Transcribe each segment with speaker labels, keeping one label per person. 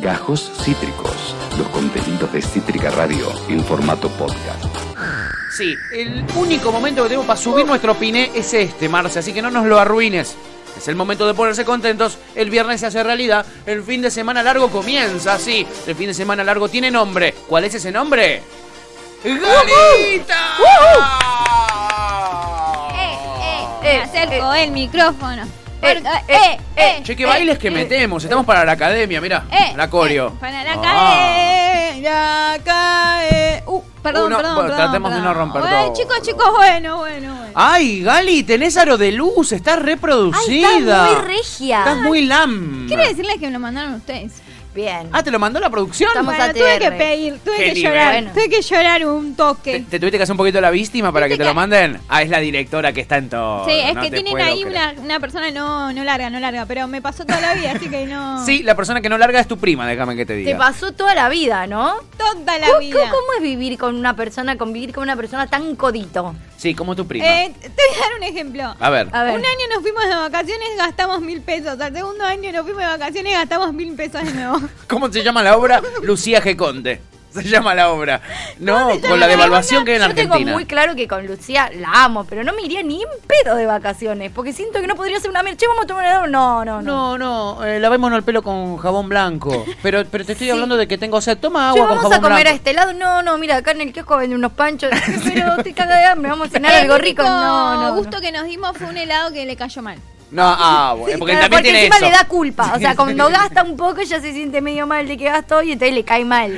Speaker 1: Gajos Cítricos, los contenidos de Cítrica Radio en formato podcast.
Speaker 2: Sí, el único momento que tenemos para subir nuestro piné es este, Marce, así que no nos lo arruines. Es el momento de ponerse contentos. El viernes se hace realidad. El fin de semana largo comienza. Sí, el fin de semana largo tiene nombre. ¿Cuál es ese nombre? ¡Galita!
Speaker 3: Eh, eh, me acerco el micrófono.
Speaker 4: Eh,
Speaker 3: eh, eh, eh,
Speaker 2: Che, qué bailes que metemos. Estamos para la academia, mira.
Speaker 3: eh,
Speaker 2: la coreo.
Speaker 3: para la
Speaker 2: Ah.
Speaker 3: cae, la cae. Uh, perdón, perdón, perdón,
Speaker 2: tratemos de no romper
Speaker 3: Bueno,
Speaker 2: todo.
Speaker 3: chicos, chicos, bueno, bueno, bueno.
Speaker 2: Ay, Gali, tenés aro de luz. Estás reproducida.
Speaker 4: Ay, estás muy regia.
Speaker 2: Estás muy lam.
Speaker 3: Quiero decirles que me lo mandaron ustedes.
Speaker 4: Bien.
Speaker 2: Ah, ¿te lo mandó la producción?
Speaker 4: Estamos
Speaker 3: Bueno,
Speaker 4: a
Speaker 3: tuve que pedir, tuve
Speaker 2: Qué
Speaker 3: que
Speaker 2: nivel.
Speaker 3: llorar,
Speaker 4: Bueno.
Speaker 3: tuve que llorar un
Speaker 2: ¿Te,
Speaker 3: toque.
Speaker 2: te tuviste que hacer un poquito la víctima para que te lo manden? Ah, es la directora que está en todo.
Speaker 3: Sí, es
Speaker 2: no
Speaker 3: que tienen ahí una, una persona no, no larga, no larga, pero me pasó toda la vida, así que no.
Speaker 2: Sí, la persona que no larga es tu prima, déjame que te diga.
Speaker 4: Te pasó toda la vida, ¿no?
Speaker 3: Toda la
Speaker 4: ¿Cómo,
Speaker 3: vida.
Speaker 4: cómo es vivir con una persona, convivir con una persona tan codito?
Speaker 2: Sí, como tu prima.
Speaker 3: Eh, te voy a dar un ejemplo.
Speaker 2: A ver.
Speaker 4: A ver.
Speaker 3: Un año nos fuimos de vacaciones, gastamos mil pesos. Al segundo año nos fuimos de vacaciones, gastamos mil pesos de nuevo.
Speaker 2: ¿Cómo se llama la obra? Lucía G. Conte. Se llama la obra. No, con la devaluación que hay en
Speaker 4: Yo tengo
Speaker 2: Argentina.
Speaker 4: muy claro que con Lucía la amo, pero no me iría ni en pedo de vacaciones, porque siento que no podría ser una mierda. Che, vamos a tomar helado. No, no, no.
Speaker 2: No, no, eh, lavémonos el pelo con jabón blanco. Pero, pero te estoy
Speaker 4: Sí.
Speaker 2: hablando de que tengo sed. Toma
Speaker 4: Che,
Speaker 2: agua con
Speaker 4: vamos a
Speaker 2: jabón
Speaker 4: comer a
Speaker 2: blanco.
Speaker 4: este lado. No, no, mira, acá en el kiosco venden unos panchos. Pero te caga de hambre, vamos a cenar
Speaker 3: El
Speaker 4: algo rico. No, no. no.
Speaker 3: gusto que nos dimos fue un helado que le cayó mal.
Speaker 2: No, ah, bueno, porque también tiene
Speaker 4: encima
Speaker 2: eso.
Speaker 4: le da culpa. O sea, cuando gasta un poco ya se siente medio mal de que gastó y entonces le cae mal.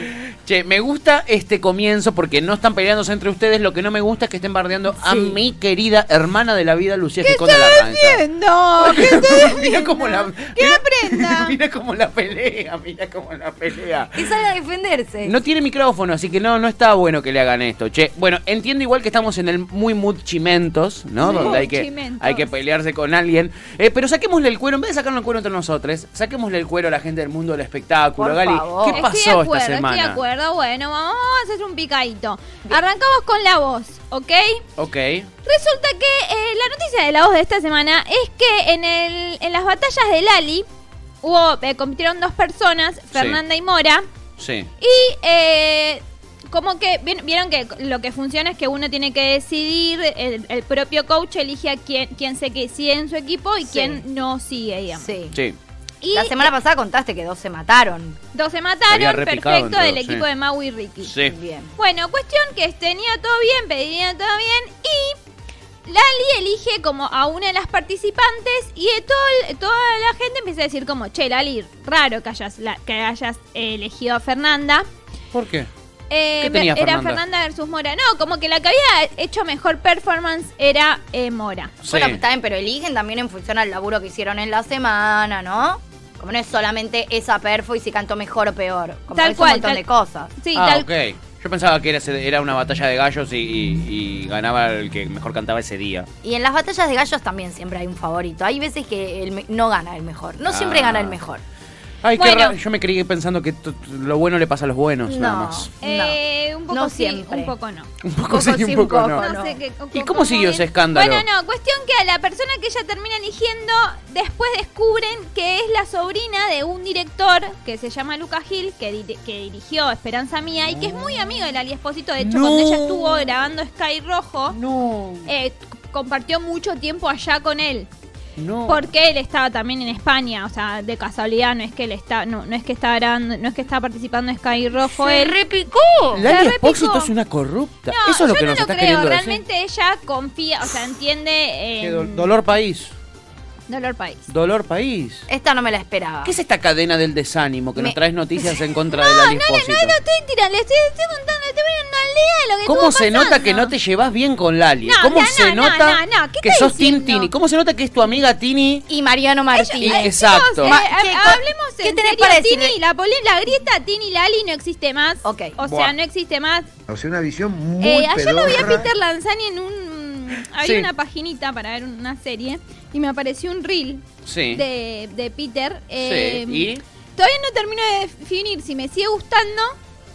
Speaker 2: Che, me gusta este comienzo porque no están peleándose entre ustedes. Lo que no me gusta es que estén bardeando a mi querida hermana de la vida, Lucía
Speaker 3: ¿Qué
Speaker 2: de la?
Speaker 3: ¿Qué
Speaker 2: Mira cómo la.
Speaker 3: Que
Speaker 2: mira-
Speaker 3: aprenda.
Speaker 2: Mira cómo la pelea, mira cómo la pelea.
Speaker 4: Que salga a defenderse.
Speaker 2: No tiene micrófono, así que no, no está bueno que le hagan esto. Che, bueno, entiendo igual que estamos en el muy mood chimentos, ¿no?
Speaker 3: Sí.
Speaker 2: Donde hay que,
Speaker 3: Chimentos.
Speaker 2: hay que pelearse con alguien. Eh, pero saquémosle el cuero, en vez de sacarnos el cuero entre nosotros, saquémosle el cuero a la gente del mundo del espectáculo.
Speaker 4: Por
Speaker 2: Gali,
Speaker 4: favor.
Speaker 2: ¿qué pasó
Speaker 3: estoy de acuerdo,
Speaker 2: esta semana?
Speaker 3: Estoy de acuerdo. Bueno, vamos a hacer un picadito. Arrancamos con la voz, ¿ok?
Speaker 2: Ok.
Speaker 3: Resulta que eh, la noticia de la voz de esta semana es que en, el, en las batallas de Lali hubo, eh, compitieron dos personas, Fernanda y Mora,
Speaker 2: Sí.
Speaker 3: y eh, como que vi- vieron que lo que funciona es que uno tiene que decidir, el, el propio coach elige a quién, quién se que sigue en su equipo y
Speaker 4: Sí.
Speaker 3: quién no sigue, digamos.
Speaker 4: Sí.
Speaker 2: Sí.
Speaker 3: Y
Speaker 4: La semana pasada contaste que dos se mataron.
Speaker 3: dos se mataron, perfecto, del equipo
Speaker 2: sí.
Speaker 3: de Mau y Ricky.
Speaker 2: Sí.
Speaker 4: Bien.
Speaker 3: Bueno, cuestión que tenía todo bien, pedía todo bien y Lali elige como a una de las participantes y de todo, el- toda la gente empieza a decir como, che, Lali, raro que hayas, la- que hayas elegido a Fernanda.
Speaker 2: ¿Por qué?
Speaker 3: Eh,
Speaker 2: ¿Qué tenía
Speaker 3: era
Speaker 2: Fernanda?
Speaker 3: Fernanda versus Mora. No, como que la que había hecho mejor performance era eh, Mora.
Speaker 2: Sí.
Speaker 4: Bueno, está bien, pero eligen también en función al laburo que hicieron en la semana, ¿no? Como no es solamente esa perfo y si cantó mejor o peor. Como
Speaker 3: Tal
Speaker 4: es
Speaker 3: cual,
Speaker 4: un montón
Speaker 3: tal-
Speaker 4: de cosas.
Speaker 3: Sí,
Speaker 2: ah,
Speaker 3: tal
Speaker 2: ok. Yo pensaba que era, era una batalla de gallos y, y- y ganaba el que mejor cantaba ese día.
Speaker 4: Y en las batallas de gallos también siempre hay un favorito. Hay veces que el me- no gana el mejor. No siempre
Speaker 2: Ah.
Speaker 4: gana el mejor.
Speaker 2: Ay, qué
Speaker 3: Bueno.
Speaker 2: raro. Yo me creí pensando que lo bueno le pasa a los buenos, nada
Speaker 4: No.
Speaker 2: más.
Speaker 3: Eh, un poco
Speaker 4: No
Speaker 3: sí,
Speaker 4: siempre.
Speaker 3: un poco no.
Speaker 2: Un poco,
Speaker 4: poco
Speaker 2: sí,
Speaker 4: sí,
Speaker 2: un
Speaker 4: un
Speaker 2: poco
Speaker 4: poco
Speaker 2: no.
Speaker 4: no.
Speaker 3: No sé qué-
Speaker 2: ¿Y cómo siguió ese escándalo?
Speaker 3: Bueno, no, cuestión que a la persona que ella termina eligiendo, después descubren que es la sobrina de un director que se llama Lucas Gil, que, di- que dirigió Esperanza Mía y que es muy amigo de Lali Espósito. De hecho,
Speaker 2: No.
Speaker 3: cuando ella estuvo grabando Sky Rojo,
Speaker 2: No,
Speaker 3: eh, compartió mucho tiempo allá con él.
Speaker 2: No.
Speaker 3: Porque él estaba también en España, o sea, de casualidad, no es que él está, no, no es que está grabando, no es que está participando en Sky Rojo
Speaker 4: ¡Se
Speaker 3: él.
Speaker 4: repicó!
Speaker 2: Lali Espósito es una corrupta.
Speaker 3: No,
Speaker 2: Eso es lo
Speaker 3: yo
Speaker 2: que
Speaker 3: no
Speaker 2: nos
Speaker 3: lo
Speaker 2: estás
Speaker 3: creo.
Speaker 2: queriendo decir.
Speaker 3: Realmente ella confía, o sea, entiende
Speaker 2: Qué
Speaker 3: en
Speaker 2: do- dolor país.
Speaker 3: Dolor País.
Speaker 2: Dolor país.
Speaker 4: Esta no me la esperaba.
Speaker 2: ¿Qué es esta cadena del desánimo que nos traes noticias en contra de Lali
Speaker 3: No, no, no, no estoy tirando, le estoy, estoy de lo que
Speaker 2: ¿Cómo se nota que no te llevas bien con Lali?
Speaker 3: No,
Speaker 2: ¿Cómo
Speaker 3: no,
Speaker 2: se
Speaker 3: no,
Speaker 2: nota
Speaker 3: no, no, ¿qué
Speaker 2: que sos Tin
Speaker 3: diciendo?
Speaker 2: Tini? ¿Cómo se nota que es tu amiga Tini?
Speaker 4: Y Mariano Martínez.
Speaker 2: exacto.
Speaker 3: Eh, eh,
Speaker 4: ¿qué co-
Speaker 3: hablemos
Speaker 4: qué
Speaker 3: en
Speaker 4: tenés
Speaker 3: serio,
Speaker 4: para decirle?
Speaker 3: Tini, la, la grieta Tini Lali no existe más.
Speaker 4: Ok.
Speaker 3: O sea,
Speaker 2: Buah.
Speaker 3: no existe más.
Speaker 5: O sea, una visión muy
Speaker 3: Eh, ayer lo vi a. Peter Lanzani en un... Había
Speaker 2: Sí.
Speaker 3: una paginita para ver una serie y me apareció un reel
Speaker 2: Sí.
Speaker 3: de, de Peter.
Speaker 2: Sí.
Speaker 3: eh,
Speaker 2: ¿Y?
Speaker 3: Todavía no termino de definir si me sigue gustando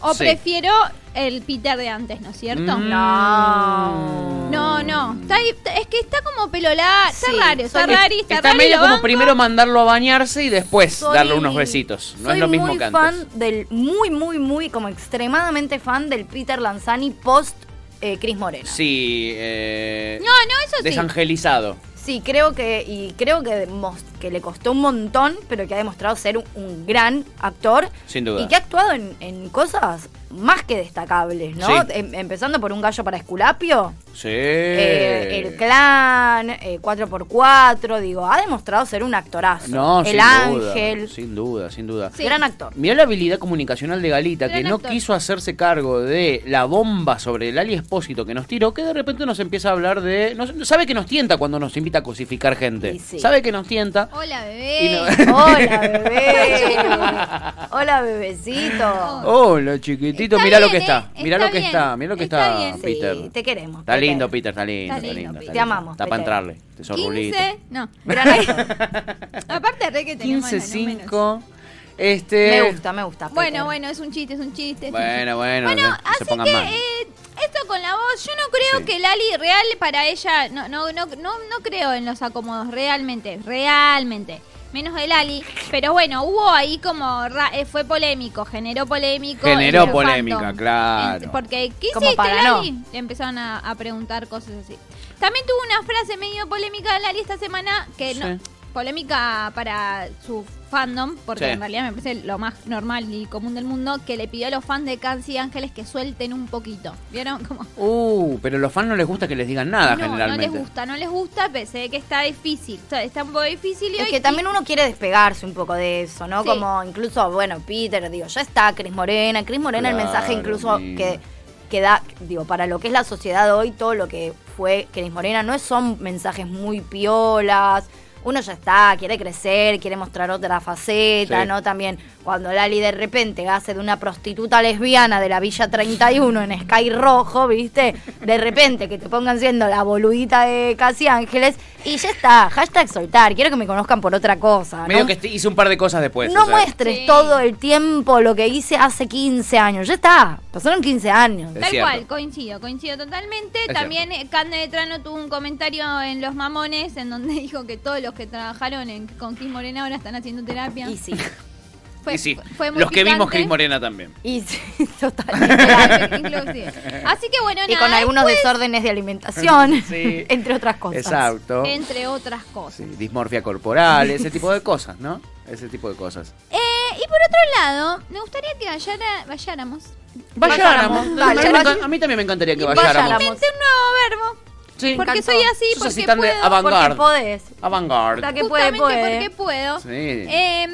Speaker 3: o
Speaker 2: Sí.
Speaker 3: prefiero el Peter de antes, ¿no es cierto?
Speaker 2: Mm.
Speaker 4: No.
Speaker 3: No, no. Está es que está como pelo largo. Está
Speaker 4: Sí,
Speaker 3: raro, está raro. Está,
Speaker 2: Está
Speaker 3: raro y
Speaker 2: medio como
Speaker 3: banco.
Speaker 2: primero mandarlo a bañarse y después
Speaker 4: Soy-
Speaker 2: darle unos besitos. No es lo mismo
Speaker 4: muy
Speaker 2: que antes.
Speaker 4: fan del, muy, muy, muy, como extremadamente fan del Peter Lanzani post eh, Cris Morena.
Speaker 2: Sí, eh,
Speaker 3: No, no, eso sí.
Speaker 2: desangelizado.
Speaker 4: Sí, creo que, y creo que, que le costó un montón, pero que ha demostrado ser un, un gran actor.
Speaker 2: Sin duda.
Speaker 4: Y que ha actuado en, en cosas más que destacables, ¿no?
Speaker 2: Sí.
Speaker 4: Em- empezando por Un gallo para Esculapio,
Speaker 2: Sí.
Speaker 4: eh, El Clan, eh, 4x4, digo, ha demostrado ser un actorazo.
Speaker 2: No,
Speaker 4: El
Speaker 2: sin
Speaker 4: Ángel,
Speaker 2: Duda, sin duda, sin duda.
Speaker 3: Sí.
Speaker 4: gran actor.
Speaker 2: Mirá la habilidad comunicacional de Galita, que no
Speaker 3: actor.
Speaker 2: quiso hacerse cargo de la bomba sobre el Ali Espósito que nos tiró, que de repente nos empieza a hablar de... nos- sabe que nos tienta cuando nos invita a cosificar gente.
Speaker 4: Y sí.
Speaker 2: Sabe que nos tienta.
Speaker 3: Hola, bebé.
Speaker 2: no-
Speaker 4: Hola, bebé. Hola, bebecito.
Speaker 2: Hola, chiquitito,
Speaker 3: Está
Speaker 2: mirá lo que
Speaker 3: ¿eh?
Speaker 2: está. Mirá
Speaker 3: Está
Speaker 2: lo que
Speaker 3: bien.
Speaker 2: está, mirá lo que
Speaker 3: Está.
Speaker 4: Sí,
Speaker 2: Peter.
Speaker 4: te queremos.
Speaker 2: Está
Speaker 4: Peter.
Speaker 2: lindo, Peter, está lindo,
Speaker 3: Está
Speaker 2: está
Speaker 3: lindo,
Speaker 2: lindo.
Speaker 4: Te
Speaker 2: lindo.
Speaker 4: amamos,
Speaker 2: Está para entrarle, tesorrulito.
Speaker 3: 15. No. Aparte, re que tenemos
Speaker 2: 15,
Speaker 3: los números.
Speaker 2: 5. Este.
Speaker 4: Me gusta, me gusta.
Speaker 3: Bueno,
Speaker 4: Peter.
Speaker 3: bueno, es un chiste, es un chiste. es un
Speaker 2: Bueno,
Speaker 3: chiste.
Speaker 2: bueno,
Speaker 3: Bueno,
Speaker 2: no
Speaker 3: así que eh, esto con la voz, yo no creo
Speaker 2: Sí.
Speaker 3: que Lali real para ella, no, no, no, no, no creo en los acomodos, realmente, realmente. Menos de Lali, pero bueno, hubo ahí como, ra- eh, fue polémico, generó polémico.
Speaker 2: Generó polémica, claro.
Speaker 3: En- porque, ¿qué hiciste,
Speaker 4: para no.
Speaker 3: Lali? Le empezaron a, a preguntar cosas así. También tuvo una frase medio polémica de Lali esta semana, que no, polémica para su fandom, porque
Speaker 2: Sí.
Speaker 3: en realidad me parece lo más normal y común del mundo, que le pidió a los fans de Cans y Ángeles que suelten un poquito. ¿Vieron? Como,
Speaker 2: Uh, pero a los fans no les gusta que les digan nada
Speaker 3: no, no
Speaker 2: generalmente.
Speaker 3: les gusta, no les gusta, pensé que está difícil. O sea, está un poco difícil y
Speaker 4: Es
Speaker 3: hoy-
Speaker 4: que también uno quiere despegarse un poco de eso, ¿no?
Speaker 3: Sí.
Speaker 4: Como incluso, bueno, Peter, digo, ya está Cris Morena. Cris Morena, el mensaje incluso
Speaker 2: mira.
Speaker 4: que, que da, digo, para lo que es la sociedad hoy, todo lo que fue Cris Morena, no es- son mensajes muy piolas. Uno ya está, quiere crecer, quiere mostrar otra faceta,
Speaker 2: Sí.
Speaker 4: ¿no? También cuando Lali de repente hace de una prostituta lesbiana de la Villa 31 en Sky Rojo, ¿viste? De repente que te pongan siendo la boludita de Casi Ángeles y ya está, hashtag soltar, quiero que me conozcan por otra cosa, ¿no?
Speaker 2: Medio que hice un par de cosas después.
Speaker 4: no
Speaker 2: o sea.
Speaker 4: muestres
Speaker 3: Sí.
Speaker 4: todo el tiempo lo que hice hace 15 años, ya está, pasaron 15 años.
Speaker 2: Es
Speaker 3: Tal
Speaker 2: cierto.
Speaker 3: cual, coincido, coincido totalmente.
Speaker 2: Es
Speaker 3: También eh, Cande de Trano tuvo un comentario en Los Mamones en donde dijo que todos los que trabajaron en, con Cris Morena ahora están haciendo terapia.
Speaker 4: Y sí,
Speaker 3: Fue-
Speaker 2: Y sí,
Speaker 3: fue muy
Speaker 2: los que vimos. Cris Morena también.
Speaker 4: y sí, total.
Speaker 3: Inclusive. Así que bueno,
Speaker 4: Y
Speaker 3: nada,
Speaker 4: con algunos
Speaker 3: después,
Speaker 4: desórdenes de alimentación,
Speaker 2: Sí.
Speaker 4: entre otras cosas.
Speaker 2: Exacto.
Speaker 3: entre otras cosas.
Speaker 2: Sí, dismorfia corporal, ese tipo de cosas, ¿no? Ese tipo de cosas.
Speaker 3: Eh, y por otro lado, me gustaría que vayara, vayáramos.
Speaker 2: Vayáramos.
Speaker 4: Dale,
Speaker 2: a, mí también me encantaría que vayáramos.
Speaker 4: vayáramos.
Speaker 3: Un nuevo verbo.
Speaker 2: Sí.
Speaker 3: Porque soy así,
Speaker 2: Sos
Speaker 3: porque puedo.
Speaker 2: avant-
Speaker 4: Porque podés.
Speaker 2: Avant-garde.
Speaker 4: La que puede, puede.
Speaker 3: porque puedo.
Speaker 2: Sí.
Speaker 3: Eh,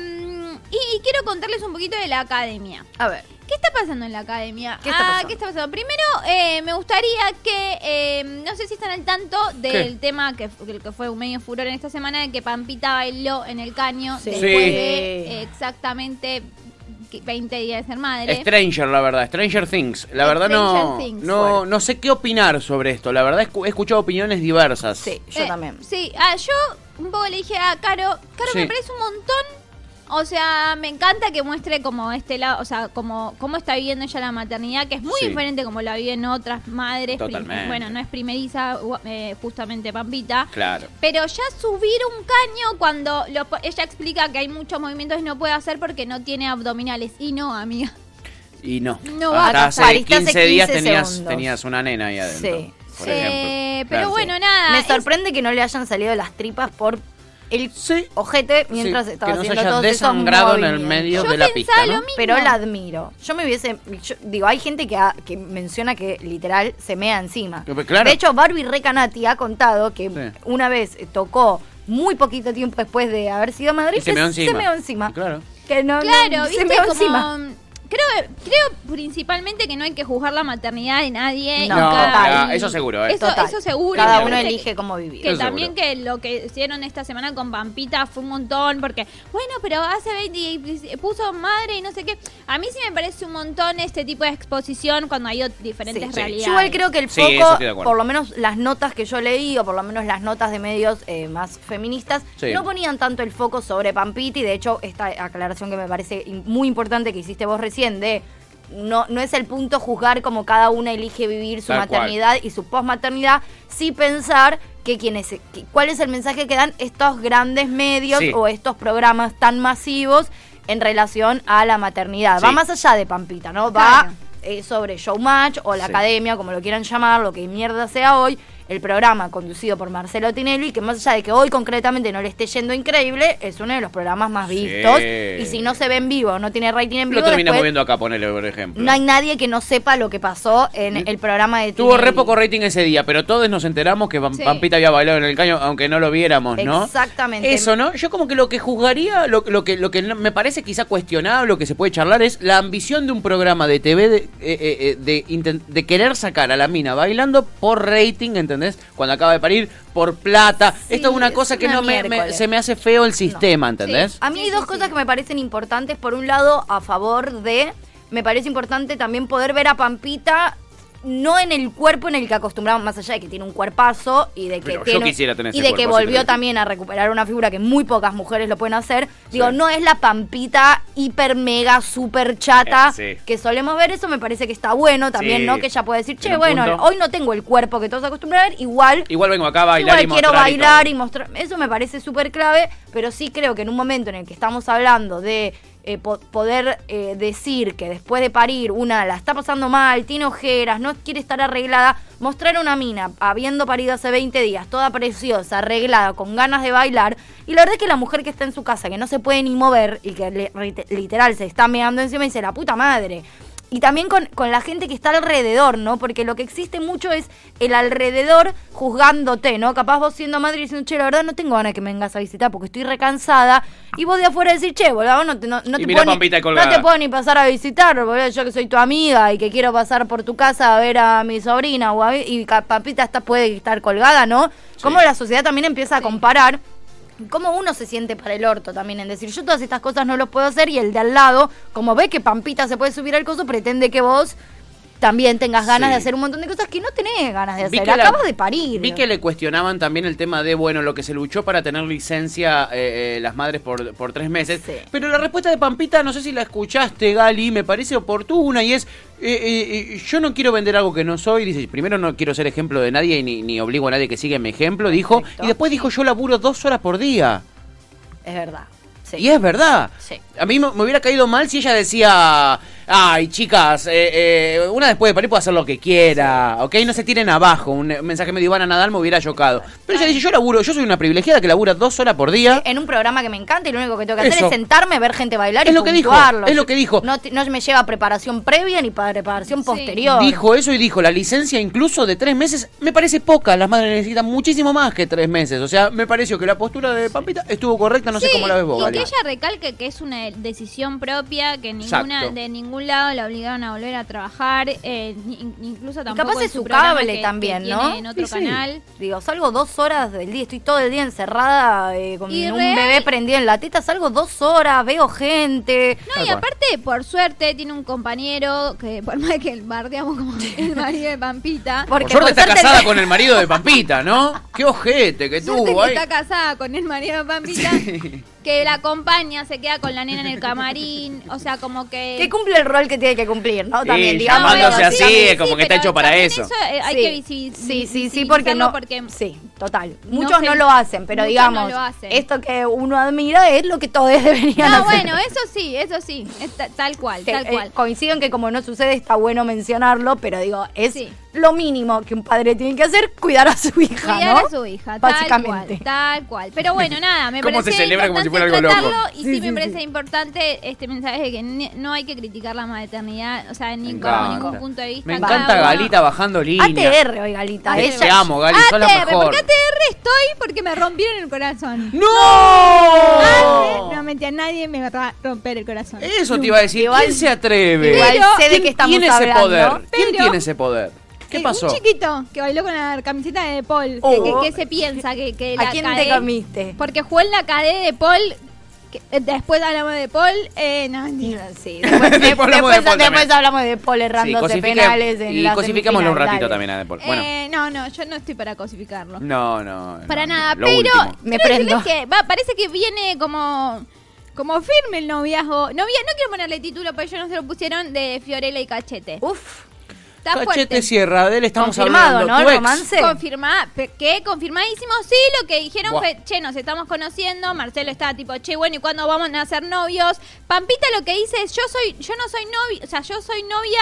Speaker 3: y, y quiero contarles un poquito de la academia.
Speaker 4: A ver.
Speaker 3: ¿Qué está pasando en la academia?
Speaker 4: ¿Qué está
Speaker 3: Ah,
Speaker 4: pasando?
Speaker 3: ¿qué está pasando? Primero, eh, me gustaría que, eh, no sé si están al tanto del
Speaker 2: ¿Qué?
Speaker 3: tema que, que fue un medio furor en esta semana, de que Pampita bailó en el caño
Speaker 4: Sí.
Speaker 3: después
Speaker 2: Sí.
Speaker 3: de eh, exactamente 20 días de ser madre.
Speaker 2: Stranger, la verdad, Stranger Things. La verdad no,
Speaker 3: Things.
Speaker 2: no, no sé qué opinar sobre esto. La verdad he escuchado opiniones diversas.
Speaker 4: Sí, yo
Speaker 3: Eh,
Speaker 4: también.
Speaker 3: Sí, ah, yo un poco le dije a Caro, Caro
Speaker 2: Sí.
Speaker 3: me parece un montón. O sea, me encanta que muestre como este lado, o sea, como cómo está viviendo ella la maternidad, que es muy
Speaker 2: Sí.
Speaker 3: diferente como la viven otras madres.
Speaker 2: Totalmente.
Speaker 3: bueno, no es primeriza, eh, justamente Pampita.
Speaker 2: Claro.
Speaker 3: Pero ya subir un caño cuando lo ella explica que hay muchos movimientos que no puede hacer porque no tiene abdominales. Y no, amiga.
Speaker 2: Y no.
Speaker 3: No va a
Speaker 2: Hasta hace
Speaker 4: pasar. Pariste hace
Speaker 2: 15 días
Speaker 4: 15
Speaker 2: tenías, tenías una nena ahí adentro.
Speaker 4: Sí,
Speaker 2: Por
Speaker 4: sí.
Speaker 2: ejemplo.
Speaker 3: Eh, pero
Speaker 2: Claro.
Speaker 3: bueno, nada.
Speaker 4: Me
Speaker 3: es-
Speaker 4: sorprende que no le hayan salido las tripas por el
Speaker 2: Sí.
Speaker 4: ojete mientras
Speaker 2: Sí,
Speaker 4: estaba
Speaker 2: que no se
Speaker 4: haciendo
Speaker 2: haya
Speaker 4: todos esos
Speaker 2: desangrado en el medio
Speaker 3: Yo
Speaker 2: de la pista,
Speaker 3: lo
Speaker 2: ¿no?
Speaker 3: mismo.
Speaker 4: Pero la admiro. Yo me hubiese. yo- digo, hay gente que, ha- que menciona que literal se mea encima.
Speaker 2: Que- claro.
Speaker 4: De hecho, Barbie Recanati ha contado que
Speaker 2: Sí.
Speaker 4: una vez eh, tocó muy poquito tiempo después de haber sido madre
Speaker 2: Y se meó encima.
Speaker 4: Se meó encima.
Speaker 2: Claro.
Speaker 4: Que no, no-
Speaker 3: Claro,
Speaker 4: se
Speaker 3: viste
Speaker 4: meó
Speaker 3: como
Speaker 4: encima.
Speaker 3: Creo creo principalmente que no hay que juzgar la maternidad de nadie
Speaker 4: No,
Speaker 3: cada- y-
Speaker 2: eso seguro, ¿eh?
Speaker 3: Eso,
Speaker 4: Total.
Speaker 3: eso seguro.
Speaker 4: Cada uno elige cómo vivir.
Speaker 3: Que
Speaker 2: Eso
Speaker 3: también
Speaker 2: seguro.
Speaker 3: que lo que hicieron esta semana con Pampita fue un montón, porque, bueno, pero hace 20 y puso madre y no sé qué. A mí sí me parece un montón este tipo de exposición cuando hay diferentes
Speaker 4: Sí.
Speaker 3: realidades.
Speaker 4: Yo igual creo que el foco, por lo menos las notas que yo leí, o por lo menos las notas de medios eh, más feministas,
Speaker 2: Sí.
Speaker 4: no ponían tanto el foco sobre Pampita. Y de hecho, esta aclaración que me parece muy importante que hiciste vos recién no, no es el punto juzgar como cada una elige vivir su
Speaker 2: Tal cual.
Speaker 4: maternidad y su posmaternidad, sí pensar que quienes, que- cuál es el mensaje que dan estos grandes medios
Speaker 2: Sí.
Speaker 4: o estos programas tan masivos en relación a la maternidad. Va más allá de Pampita, ¿no? Va
Speaker 3: Claro.
Speaker 4: eh, sobre Showmatch o la
Speaker 2: Sí.
Speaker 4: academia, como lo quieran llamar, lo que mierda sea hoy, el programa conducido por Marcelo Tinelli, que más allá de que hoy concretamente no le esté yendo increíble, es uno de los programas más
Speaker 2: Sí.
Speaker 4: vistos. Y si no se ve en vivo, no tiene rating en vivo,
Speaker 2: Lo terminamos viendo acá, ponele, por ejemplo.
Speaker 4: no hay nadie que no sepa lo que pasó en el programa de
Speaker 2: Tuvo
Speaker 4: Tinelli.
Speaker 2: re poco rating ese día, pero todos nos enteramos que Pam-
Speaker 3: Sí.
Speaker 2: Pampita había bailado en el caño, aunque no lo viéramos, ¿no?
Speaker 4: Exactamente.
Speaker 2: Eso, ¿no? Yo como que lo que juzgaría, lo, lo que, lo que me parece quizá cuestionable, lo que se puede charlar, es la ambición de un programa de TV de, eh, eh, eh, de, de querer sacar a la mina bailando por rating, ¿entendés? Cuando acaba de parir, por plata.
Speaker 4: Sí,
Speaker 2: Esto es una
Speaker 4: es
Speaker 2: cosa que
Speaker 4: una
Speaker 2: no me, se me hace feo el sistema, ¿entendés?
Speaker 4: A mí hay dos
Speaker 3: sí,
Speaker 4: cosas
Speaker 3: sí.
Speaker 4: que me parecen importantes. Por un lado, a favor de. Me parece importante también poder ver a Pampita. No en el cuerpo en el que acostumbramos, más allá de que tiene un cuerpazo y de que tiene-
Speaker 2: tener
Speaker 4: y de que
Speaker 2: cuerpo,
Speaker 4: volvió también a recuperar una figura que muy pocas mujeres lo pueden hacer. Digo,
Speaker 2: Sí.
Speaker 4: no es la Pampita hiper mega super chata
Speaker 2: Eh, sí.
Speaker 4: que solemos ver. Eso me parece que está bueno también,
Speaker 2: Sí.
Speaker 4: ¿no? Que ella puede decir, che, bueno,
Speaker 2: punto.
Speaker 4: hoy no tengo el cuerpo que todos acostumbran a ver, igual
Speaker 2: Igual vengo acá a bailar
Speaker 4: Igual
Speaker 2: y
Speaker 4: quiero
Speaker 2: mostrar
Speaker 4: bailar
Speaker 2: todo.
Speaker 4: y, mostrar. Eso me parece súper clave, pero sí creo que en un momento en el que estamos hablando de eh, po- poder eh, decir que después de parir una la está pasando mal, tiene ojeras, no quiere estar arreglada, mostrar una mina habiendo parido hace 20 días, toda preciosa, arreglada, con ganas de bailar, y la verdad es que la mujer que está en su casa, que no se puede ni mover y que le- literal se está meando encima dice, la puta madre. Y también con, con la gente que está alrededor, ¿no? Porque lo que existe mucho es el alrededor juzgándote, ¿no? Capaz vos siendo madre y diciendo, che, la verdad no tengo ganas de que me vengas a visitar porque estoy recansada. Y vos de afuera decís, che, boludo, vos no te, no, te puedo ni, no te puedo ni pasar a visitar, boludo, yo que soy tu amiga y que quiero pasar por tu casa a ver a mi sobrina o a, y Pampita está, puede estar colgada, ¿no? Cómo la sociedad también empieza a comparar cómo uno se siente para el orto también en decir, yo todas estas cosas no los puedo hacer y el de al lado, como ve que Pampita se puede subir al coso, pretende que vos también tengas ganas
Speaker 2: Sí.
Speaker 4: de hacer un montón de cosas que no tenés ganas de hacer.
Speaker 2: la-
Speaker 4: Acabas de parir.
Speaker 2: Vi que le cuestionaban también el tema de, bueno, lo que se luchó para tener licencia eh, eh, las madres por, por tres meses.
Speaker 4: Sí.
Speaker 2: Pero la respuesta de Pampita, no sé si la escuchaste, Gali, me parece oportuna y es, eh, yo no quiero vender algo que no soy. Dice, primero no quiero ser ejemplo de nadie y ni, ni obligo a nadie que siga mi ejemplo, dijo. Y después dijo, yo laburo dos horas por día.
Speaker 4: Es verdad. Sí.
Speaker 2: Y es verdad.
Speaker 4: Sí.
Speaker 2: A mí me, me hubiera caído mal si ella decía, ay, chicas, eh, eh, una después de parir puede hacer lo que quiera, ¿ok? No se tiren abajo. Un, mensaje medio Ivana Nadal me hubiera chocado. Pero ella dice, yo laburo, yo soy una privilegiada que labura dos horas por día.
Speaker 4: En un programa que me encanta y lo único que tengo que hacer es sentarme, ver gente bailar
Speaker 2: Es
Speaker 4: y
Speaker 2: lo que dijo, es lo que dijo.
Speaker 4: No, no me lleva preparación previa ni para preparación
Speaker 3: Sí.
Speaker 4: posterior.
Speaker 2: Dijo eso y dijo, la licencia incluso de tres meses me parece poca. Las madres necesitan muchísimo más que tres meses. O sea, me pareció que la postura de Pampita estuvo correcta, no sé cómo la ves vos,
Speaker 3: Y que ella recalque que es una decisión propia, que ninguna
Speaker 2: Exacto.
Speaker 3: de ningún lado la obligaron a volver a trabajar, eh, incluso tampoco
Speaker 4: capaz
Speaker 3: en
Speaker 4: es su cable
Speaker 3: que-
Speaker 4: también,
Speaker 3: que
Speaker 4: ¿no?
Speaker 3: tiene En otro
Speaker 2: Y sí.
Speaker 3: canal.
Speaker 4: Digo, salgo dos horas del día, estoy todo el día encerrada eh, con
Speaker 3: Y
Speaker 4: un
Speaker 3: real-
Speaker 4: bebé prendido en la teta, salgo dos horas, veo gente.
Speaker 3: No,
Speaker 2: Tal
Speaker 3: y
Speaker 2: cual.
Speaker 3: aparte, por suerte, tiene un compañero que, por más que bardeamos como el marido de Pampita,
Speaker 2: Por
Speaker 4: Porque
Speaker 2: está
Speaker 4: suerte-
Speaker 2: casada con el marido de Pampita, ¿no? Qué ojete que
Speaker 3: suerte
Speaker 2: tuvo
Speaker 3: que
Speaker 2: ahí.
Speaker 3: está casada con el marido de Pampita, que la acompaña, se queda con la nena en el camarín, o sea, como que...
Speaker 4: Que cumple el rol que tiene que cumplir, ¿no?
Speaker 2: Sí,
Speaker 4: También, digamos.
Speaker 2: llamándose así,
Speaker 3: sí,
Speaker 2: es como que está hecho para eso.
Speaker 3: eh, hay
Speaker 4: Sí.
Speaker 3: que visi-
Speaker 4: Sí, sí, sí, porque
Speaker 3: visibilizarlo
Speaker 4: no.
Speaker 3: porque
Speaker 4: sí, total. Muchos no, lo hacen, pero
Speaker 3: muchos
Speaker 4: digamos,
Speaker 3: no lo hacen.
Speaker 4: esto que uno admira es lo que todos deberían
Speaker 3: No,
Speaker 4: hacer.
Speaker 3: bueno, eso sí, eso sí, es tal cual, tal
Speaker 4: eh,
Speaker 3: cual.
Speaker 4: coincido en que como no sucede está bueno mencionarlo, pero digo, es
Speaker 3: Sí.
Speaker 4: Lo mínimo que un padre tiene que hacer, cuidar a su hija,
Speaker 3: Cuidar
Speaker 4: ¿no?
Speaker 3: a su hija,
Speaker 4: Básicamente.
Speaker 3: tal cual, tal cual. Pero bueno, nada, me
Speaker 2: ¿Cómo se
Speaker 3: parece
Speaker 2: celebra como si fuera
Speaker 3: importante
Speaker 2: algo loco?
Speaker 3: Y sí,
Speaker 4: Sí,
Speaker 3: me
Speaker 4: sí,
Speaker 3: parece
Speaker 4: sí.
Speaker 3: importante este mensaje de que ni- no hay que criticar la maternidad, o sea, ni
Speaker 2: Me encanta.
Speaker 3: ningún punto de vista.
Speaker 2: Me encanta
Speaker 3: uno-
Speaker 2: Galita bajando línea.
Speaker 4: ATR hoy, Galita. Ella-
Speaker 2: Te amo, Gali, la
Speaker 3: ATR,
Speaker 2: mejor.
Speaker 3: porque ATR estoy porque me rompieron el corazón.
Speaker 2: ¡No!
Speaker 3: Nadie, no mentira, nadie me va a romper el corazón.
Speaker 2: Eso te iba a decir.
Speaker 4: Igual-
Speaker 2: ¿Quién se atreve?
Speaker 4: Igual sé de
Speaker 2: ¿Quién
Speaker 4: qué estamos
Speaker 2: tiene
Speaker 4: hablando.
Speaker 2: ese poder? ¿Quién tiene ese poder? ¿Qué
Speaker 3: Eh,
Speaker 2: pasó?
Speaker 3: Un chiquito que bailó con la camiseta de Paul. que-
Speaker 4: Oh.
Speaker 3: que, que se piensa que, que
Speaker 4: ¿A
Speaker 3: la
Speaker 4: quién te comiste?
Speaker 3: Porque jugó en la cadena de Paul. eh, después hablamos de Paul. Eh, no, mentira.
Speaker 4: Sí, después,
Speaker 2: Después
Speaker 4: después,
Speaker 2: hablamos de Paul
Speaker 4: después hablamos de Paul
Speaker 2: Sí,
Speaker 4: errándose penales en
Speaker 2: y
Speaker 4: la
Speaker 2: cosificámoslo un ratito
Speaker 4: dale.
Speaker 2: también a Depol. Bueno,
Speaker 3: Eh, no, no, yo no estoy para cosificarlo.
Speaker 2: no, no.
Speaker 3: Para
Speaker 2: no,
Speaker 3: nada, pero.
Speaker 4: Me prendo.
Speaker 3: que va, parece que viene como como firme el noviazgo. Novia, no quiero ponerle título, pero ellos no se lo pusieron de Fiorella y Cachete.
Speaker 4: Uf,
Speaker 3: Está
Speaker 2: Cachete
Speaker 3: fuerte.
Speaker 2: Sierra, de él estamos
Speaker 4: confirmado,
Speaker 2: hablando.
Speaker 4: ¿no?
Speaker 2: tu.
Speaker 4: Romance.
Speaker 3: Confirma, ¿qué? Confirmadísimo. Sí, lo que dijeron
Speaker 2: Buah.
Speaker 3: fue, che, nos estamos conociendo. Marcelo estaba tipo, che, bueno, ¿y cuándo vamos a ser novios? Pampita lo que dice es, yo soy, yo no soy novia, o sea, yo soy novia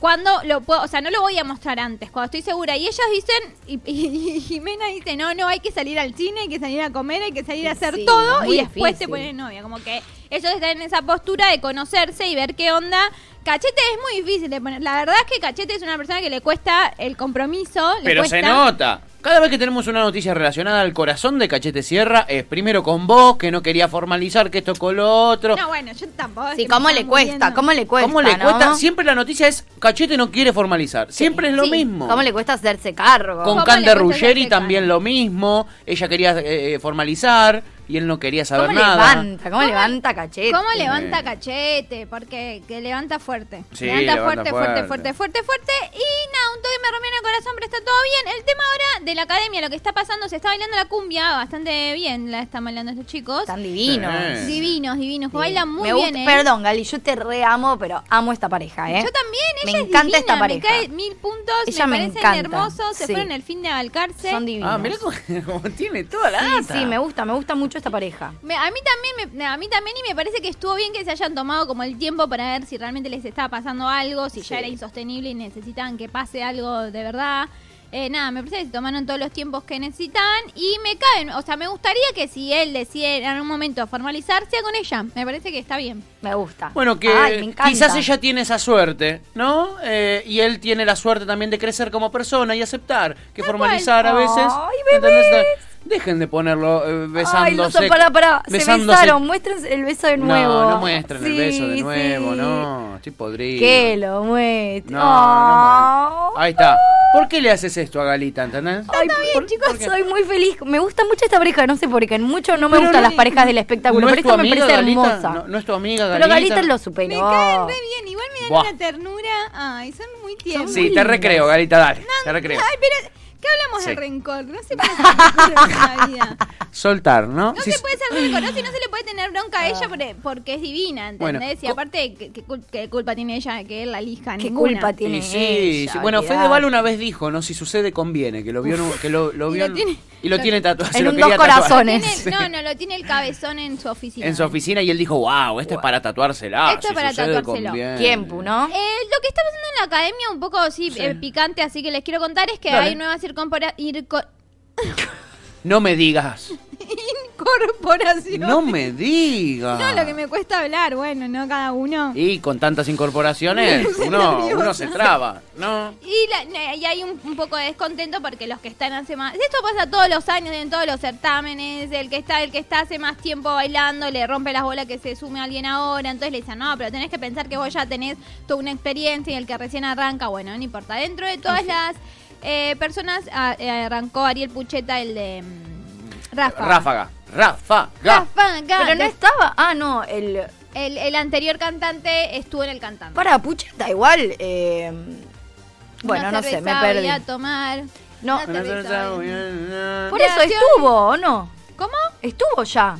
Speaker 3: cuando lo puedo, o sea, no lo voy a mostrar antes, cuando estoy segura. Y ellos dicen, y, y- y Jimena dice, no, no, hay que salir al cine, hay que salir a comer, hay que salir a hacer
Speaker 4: Sí,
Speaker 3: todo y después te ponen novia. Como que ellos están en esa postura de conocerse y ver qué onda. Cachete es muy difícil de poner. La verdad es que Cachete es una persona que le cuesta el compromiso. le
Speaker 2: Pero se nota. Cada vez que tenemos una noticia relacionada al corazón de Cachete Sierra, es primero con vos, que no quería formalizar, que esto con lo otro.
Speaker 3: No, bueno, yo tampoco.
Speaker 4: sí, ¿cómo le cuesta?
Speaker 3: muriendo.
Speaker 4: ¿Cómo le cuesta?
Speaker 2: ¿Cómo le
Speaker 4: no?
Speaker 2: cuesta? Siempre la noticia es Cachete no quiere formalizar. Siempre es lo
Speaker 3: Sí.
Speaker 2: mismo.
Speaker 4: ¿Cómo le cuesta hacerse cargo?
Speaker 2: Con
Speaker 3: ¿Cómo
Speaker 2: Cande Ruggeri también
Speaker 3: cargo?
Speaker 2: lo mismo. Ella quería eh, formalizar y él no quería saber
Speaker 4: ¿Cómo
Speaker 2: nada.
Speaker 4: levanta? ¿Cómo, levanta cachete?
Speaker 3: ¿Cómo levanta cachete? Porque que levanta fuerte.
Speaker 2: Sí,
Speaker 3: levanta,
Speaker 2: levanta
Speaker 3: fuerte, fuerte,
Speaker 2: fuerte.
Speaker 3: fuerte, fuerte, fuerte. Y nada, un toque me rompió en el corazón, pero está todo bien. El tema ahora de la academia, lo que está pasando, se está bailando la cumbia bastante bien. La están bailando estos chicos.
Speaker 4: Tan divino.
Speaker 2: Sí.
Speaker 3: Divinos, divinos. Bailan muy
Speaker 4: Me gusta-
Speaker 3: bien, ¿eh?
Speaker 4: Perdón, Gali, yo te reamo, pero amo esta pareja, ¿eh?
Speaker 3: Yo también, ella
Speaker 4: Me
Speaker 3: es
Speaker 4: encanta
Speaker 3: divina,
Speaker 4: esta
Speaker 3: Me
Speaker 4: pareja.
Speaker 3: cae mil puntos,
Speaker 4: Ella me
Speaker 3: me parecen
Speaker 4: encanta,
Speaker 3: hermosos. Se
Speaker 4: sí.
Speaker 3: fueron el fin de Balcarce.
Speaker 4: Son divinos.
Speaker 2: Ah, mirá cómo, cómo tiene toda la
Speaker 4: Sí,
Speaker 2: data.
Speaker 4: sí, me gusta, me gusta mucho esta pareja.
Speaker 3: Me- a mí también me, a mí también y me parece que estuvo bien que se hayan tomado como el tiempo para ver si realmente les estaba pasando algo, si ya era insostenible y necesitaban que pase algo de verdad. Eh, nada, me parece que se tomaron todos los tiempos que necesitaban y me caen, o sea, me gustaría que si él decide en algún momento formalizarse con ella, me parece que está bien.
Speaker 4: Me gusta.
Speaker 2: Bueno, que
Speaker 4: Ay, me encanta.
Speaker 2: quizás ella tiene esa suerte, ¿no? Eh, y él tiene la suerte también de crecer como persona y aceptar que formalizar a veces.
Speaker 4: Ay,
Speaker 2: ¿entendés? Dejen de ponerlo eh, besándose.
Speaker 4: Ay, no, pará, pará. Se besaron. Muéstrense el beso de nuevo.
Speaker 2: No, no muestren el beso de nuevo,
Speaker 4: sí.
Speaker 2: no. Estoy podrido.
Speaker 4: Que lo muestren.
Speaker 2: No, no muestren. Ahí está. ¿Por qué le haces esto a Galita, entendés?
Speaker 4: Ay, por-
Speaker 2: ¿por qué?
Speaker 4: soy muy feliz. Me gusta mucho esta pareja, no sé por qué. En mucho no me
Speaker 2: Pero
Speaker 4: gustan
Speaker 2: no-
Speaker 4: las parejas del espectáculo,
Speaker 2: ¿No
Speaker 4: pero
Speaker 2: es
Speaker 4: esta me parece
Speaker 2: Galita?
Speaker 4: hermosa.
Speaker 2: No, no es tu amiga,
Speaker 4: pero
Speaker 2: Galita.
Speaker 4: Galita lo
Speaker 3: Me
Speaker 4: superó.
Speaker 3: caen re bien, igual me dan
Speaker 2: Buah.
Speaker 3: una ternura. Ay, son muy tiernos.
Speaker 2: Sí, te recreo, Galita, dale. Te recreo.
Speaker 3: Ay, pero ¿qué hablamos de rencor? No se puede ser rencor en la vida.
Speaker 2: Soltar, ¿no?
Speaker 3: No se puede ser rencoroso y no se le puede tener bronca a ella porque, porque es divina, ¿entendés?
Speaker 2: Bueno,
Speaker 3: y aparte, ¿qué, qué cul- qué culpa tiene ella de que él la elija?
Speaker 4: ¿Qué
Speaker 3: Ninguna.
Speaker 4: culpa tiene
Speaker 2: Y sí,
Speaker 4: ella?
Speaker 2: sí. bueno. Fedeval una vez dijo, ¿no? Si sucede, conviene, que lo vio, que lo, lo
Speaker 3: Y lo
Speaker 2: en-
Speaker 3: tiene-
Speaker 2: y lo tiene tatuado.
Speaker 4: en
Speaker 2: lo
Speaker 4: un dos corazones.
Speaker 3: Tiene- no, no, lo tiene el cabezón en su oficina.
Speaker 2: En su oficina y él dijo, wow, esto es para tatuársela.
Speaker 3: Esto es
Speaker 2: si
Speaker 3: para
Speaker 2: sucede,
Speaker 3: tatuárselo.
Speaker 2: conviene".
Speaker 4: Tiempo, ¿no?
Speaker 3: Eh, lo que está pasando en la academia, un poco sí,
Speaker 2: Sí.
Speaker 3: eh, picante, así que les quiero contar, es que
Speaker 2: Dale.
Speaker 3: hay nuevas incorpora- irco-
Speaker 2: No me digas.
Speaker 3: incorporaciones.
Speaker 2: No me digas.
Speaker 3: No, lo que me cuesta hablar, bueno, no cada uno.
Speaker 2: Y con tantas incorporaciones, uno, uno se traba, ¿no?
Speaker 3: Y, la- y hay un, un poco de descontento porque los que están hace más... Esto pasa todos los años en todos los certámenes. El que está el que está hace más tiempo bailando le rompe las bolas que se sume alguien ahora. Entonces le dicen, no, pero tenés que pensar que vos ya tenés toda una experiencia y el que recién arranca, bueno, no importa. Dentro de todas las eh, personas ah, eh, arrancó Ariel Pucheta, el de... mm, Rafa.
Speaker 2: Ráfaga, ráfaga.
Speaker 3: Ráfaga.
Speaker 4: Pero no estaba. Ah, no, el.
Speaker 3: el, el anterior cantante estuvo en el cantante.
Speaker 4: Para Pucheta, igual. eh, Bueno, no sé, me perdí.
Speaker 3: a tomar.
Speaker 4: No,
Speaker 3: Una cerveza voy a-
Speaker 4: por eso estuvo, ¿o no?
Speaker 3: ¿Cómo?
Speaker 4: Estuvo ya.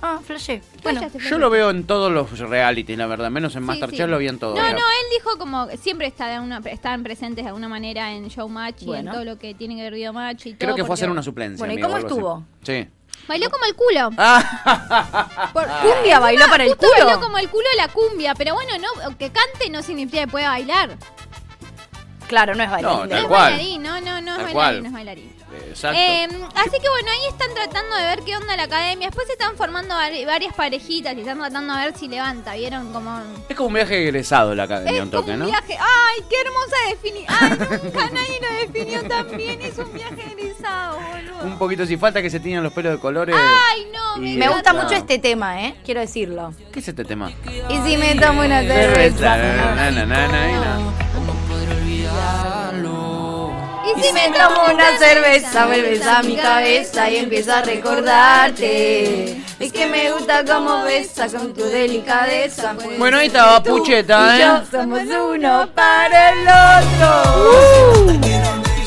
Speaker 4: Ah, flashé. Bueno,
Speaker 2: Yo lo veo en todos los realities, la verdad. Menos en Masterchef
Speaker 3: sí.
Speaker 2: lo vi en todo.
Speaker 3: No, no, él dijo como siempre está de una, están presentes de alguna manera en Showmatch y
Speaker 4: Bueno.
Speaker 3: en todo lo que tiene que ver Videomatch y
Speaker 2: Creo
Speaker 3: todo.
Speaker 2: que fue a hacer una suplencia.
Speaker 4: Bueno, ¿y
Speaker 2: amigo,
Speaker 4: cómo
Speaker 2: o algo así. Sí.
Speaker 3: Bailó como el culo.
Speaker 2: Ah,
Speaker 3: Por-
Speaker 4: ¿Cumbia bailó para el
Speaker 3: Justo
Speaker 4: culo?
Speaker 3: bailó como el culo la cumbia, pero bueno, no, que cante no significa que pueda bailar.
Speaker 4: claro, no es bailarín.
Speaker 3: No
Speaker 2: tal
Speaker 3: es
Speaker 2: cual.
Speaker 3: bailarín, no, no, no es bailarín,
Speaker 2: cual.
Speaker 3: no es bailarín.
Speaker 2: Exacto.
Speaker 3: Eh, así que bueno, ahí están tratando de ver qué onda la academia. Después se están formando vari- varias parejitas y están tratando de ver si levanta. ¿Vieron? Como.
Speaker 2: es como un viaje egresado la academia,
Speaker 3: Es
Speaker 2: un toque,
Speaker 3: como un
Speaker 2: ¿no?
Speaker 3: viaje. ¡Ay, qué hermosa definición! ¡Ay, nunca nadie lo definió tan bien! Es un viaje egresado, boludo.
Speaker 2: Un poquito, si falta que se tiñan los pelos de colores.
Speaker 3: ¡Ay, no!
Speaker 2: Y-
Speaker 3: Me,
Speaker 4: Me gusta mucho este tema, ¿eh? Quiero decirlo.
Speaker 2: ¿Qué es este tema?
Speaker 4: Y si me tomo una
Speaker 2: Cerveza,
Speaker 4: cerveza.
Speaker 2: na, na, na, na, na.
Speaker 3: Y
Speaker 4: Si me tomo una cerveza, vuelves a mi cabeza y empiezo a recordarte. Es que me gusta cómo besa con tu delicadeza.
Speaker 2: Bueno, ahí estaba Pucheta,
Speaker 4: y yo
Speaker 2: ¿eh?
Speaker 4: somos uno para el otro.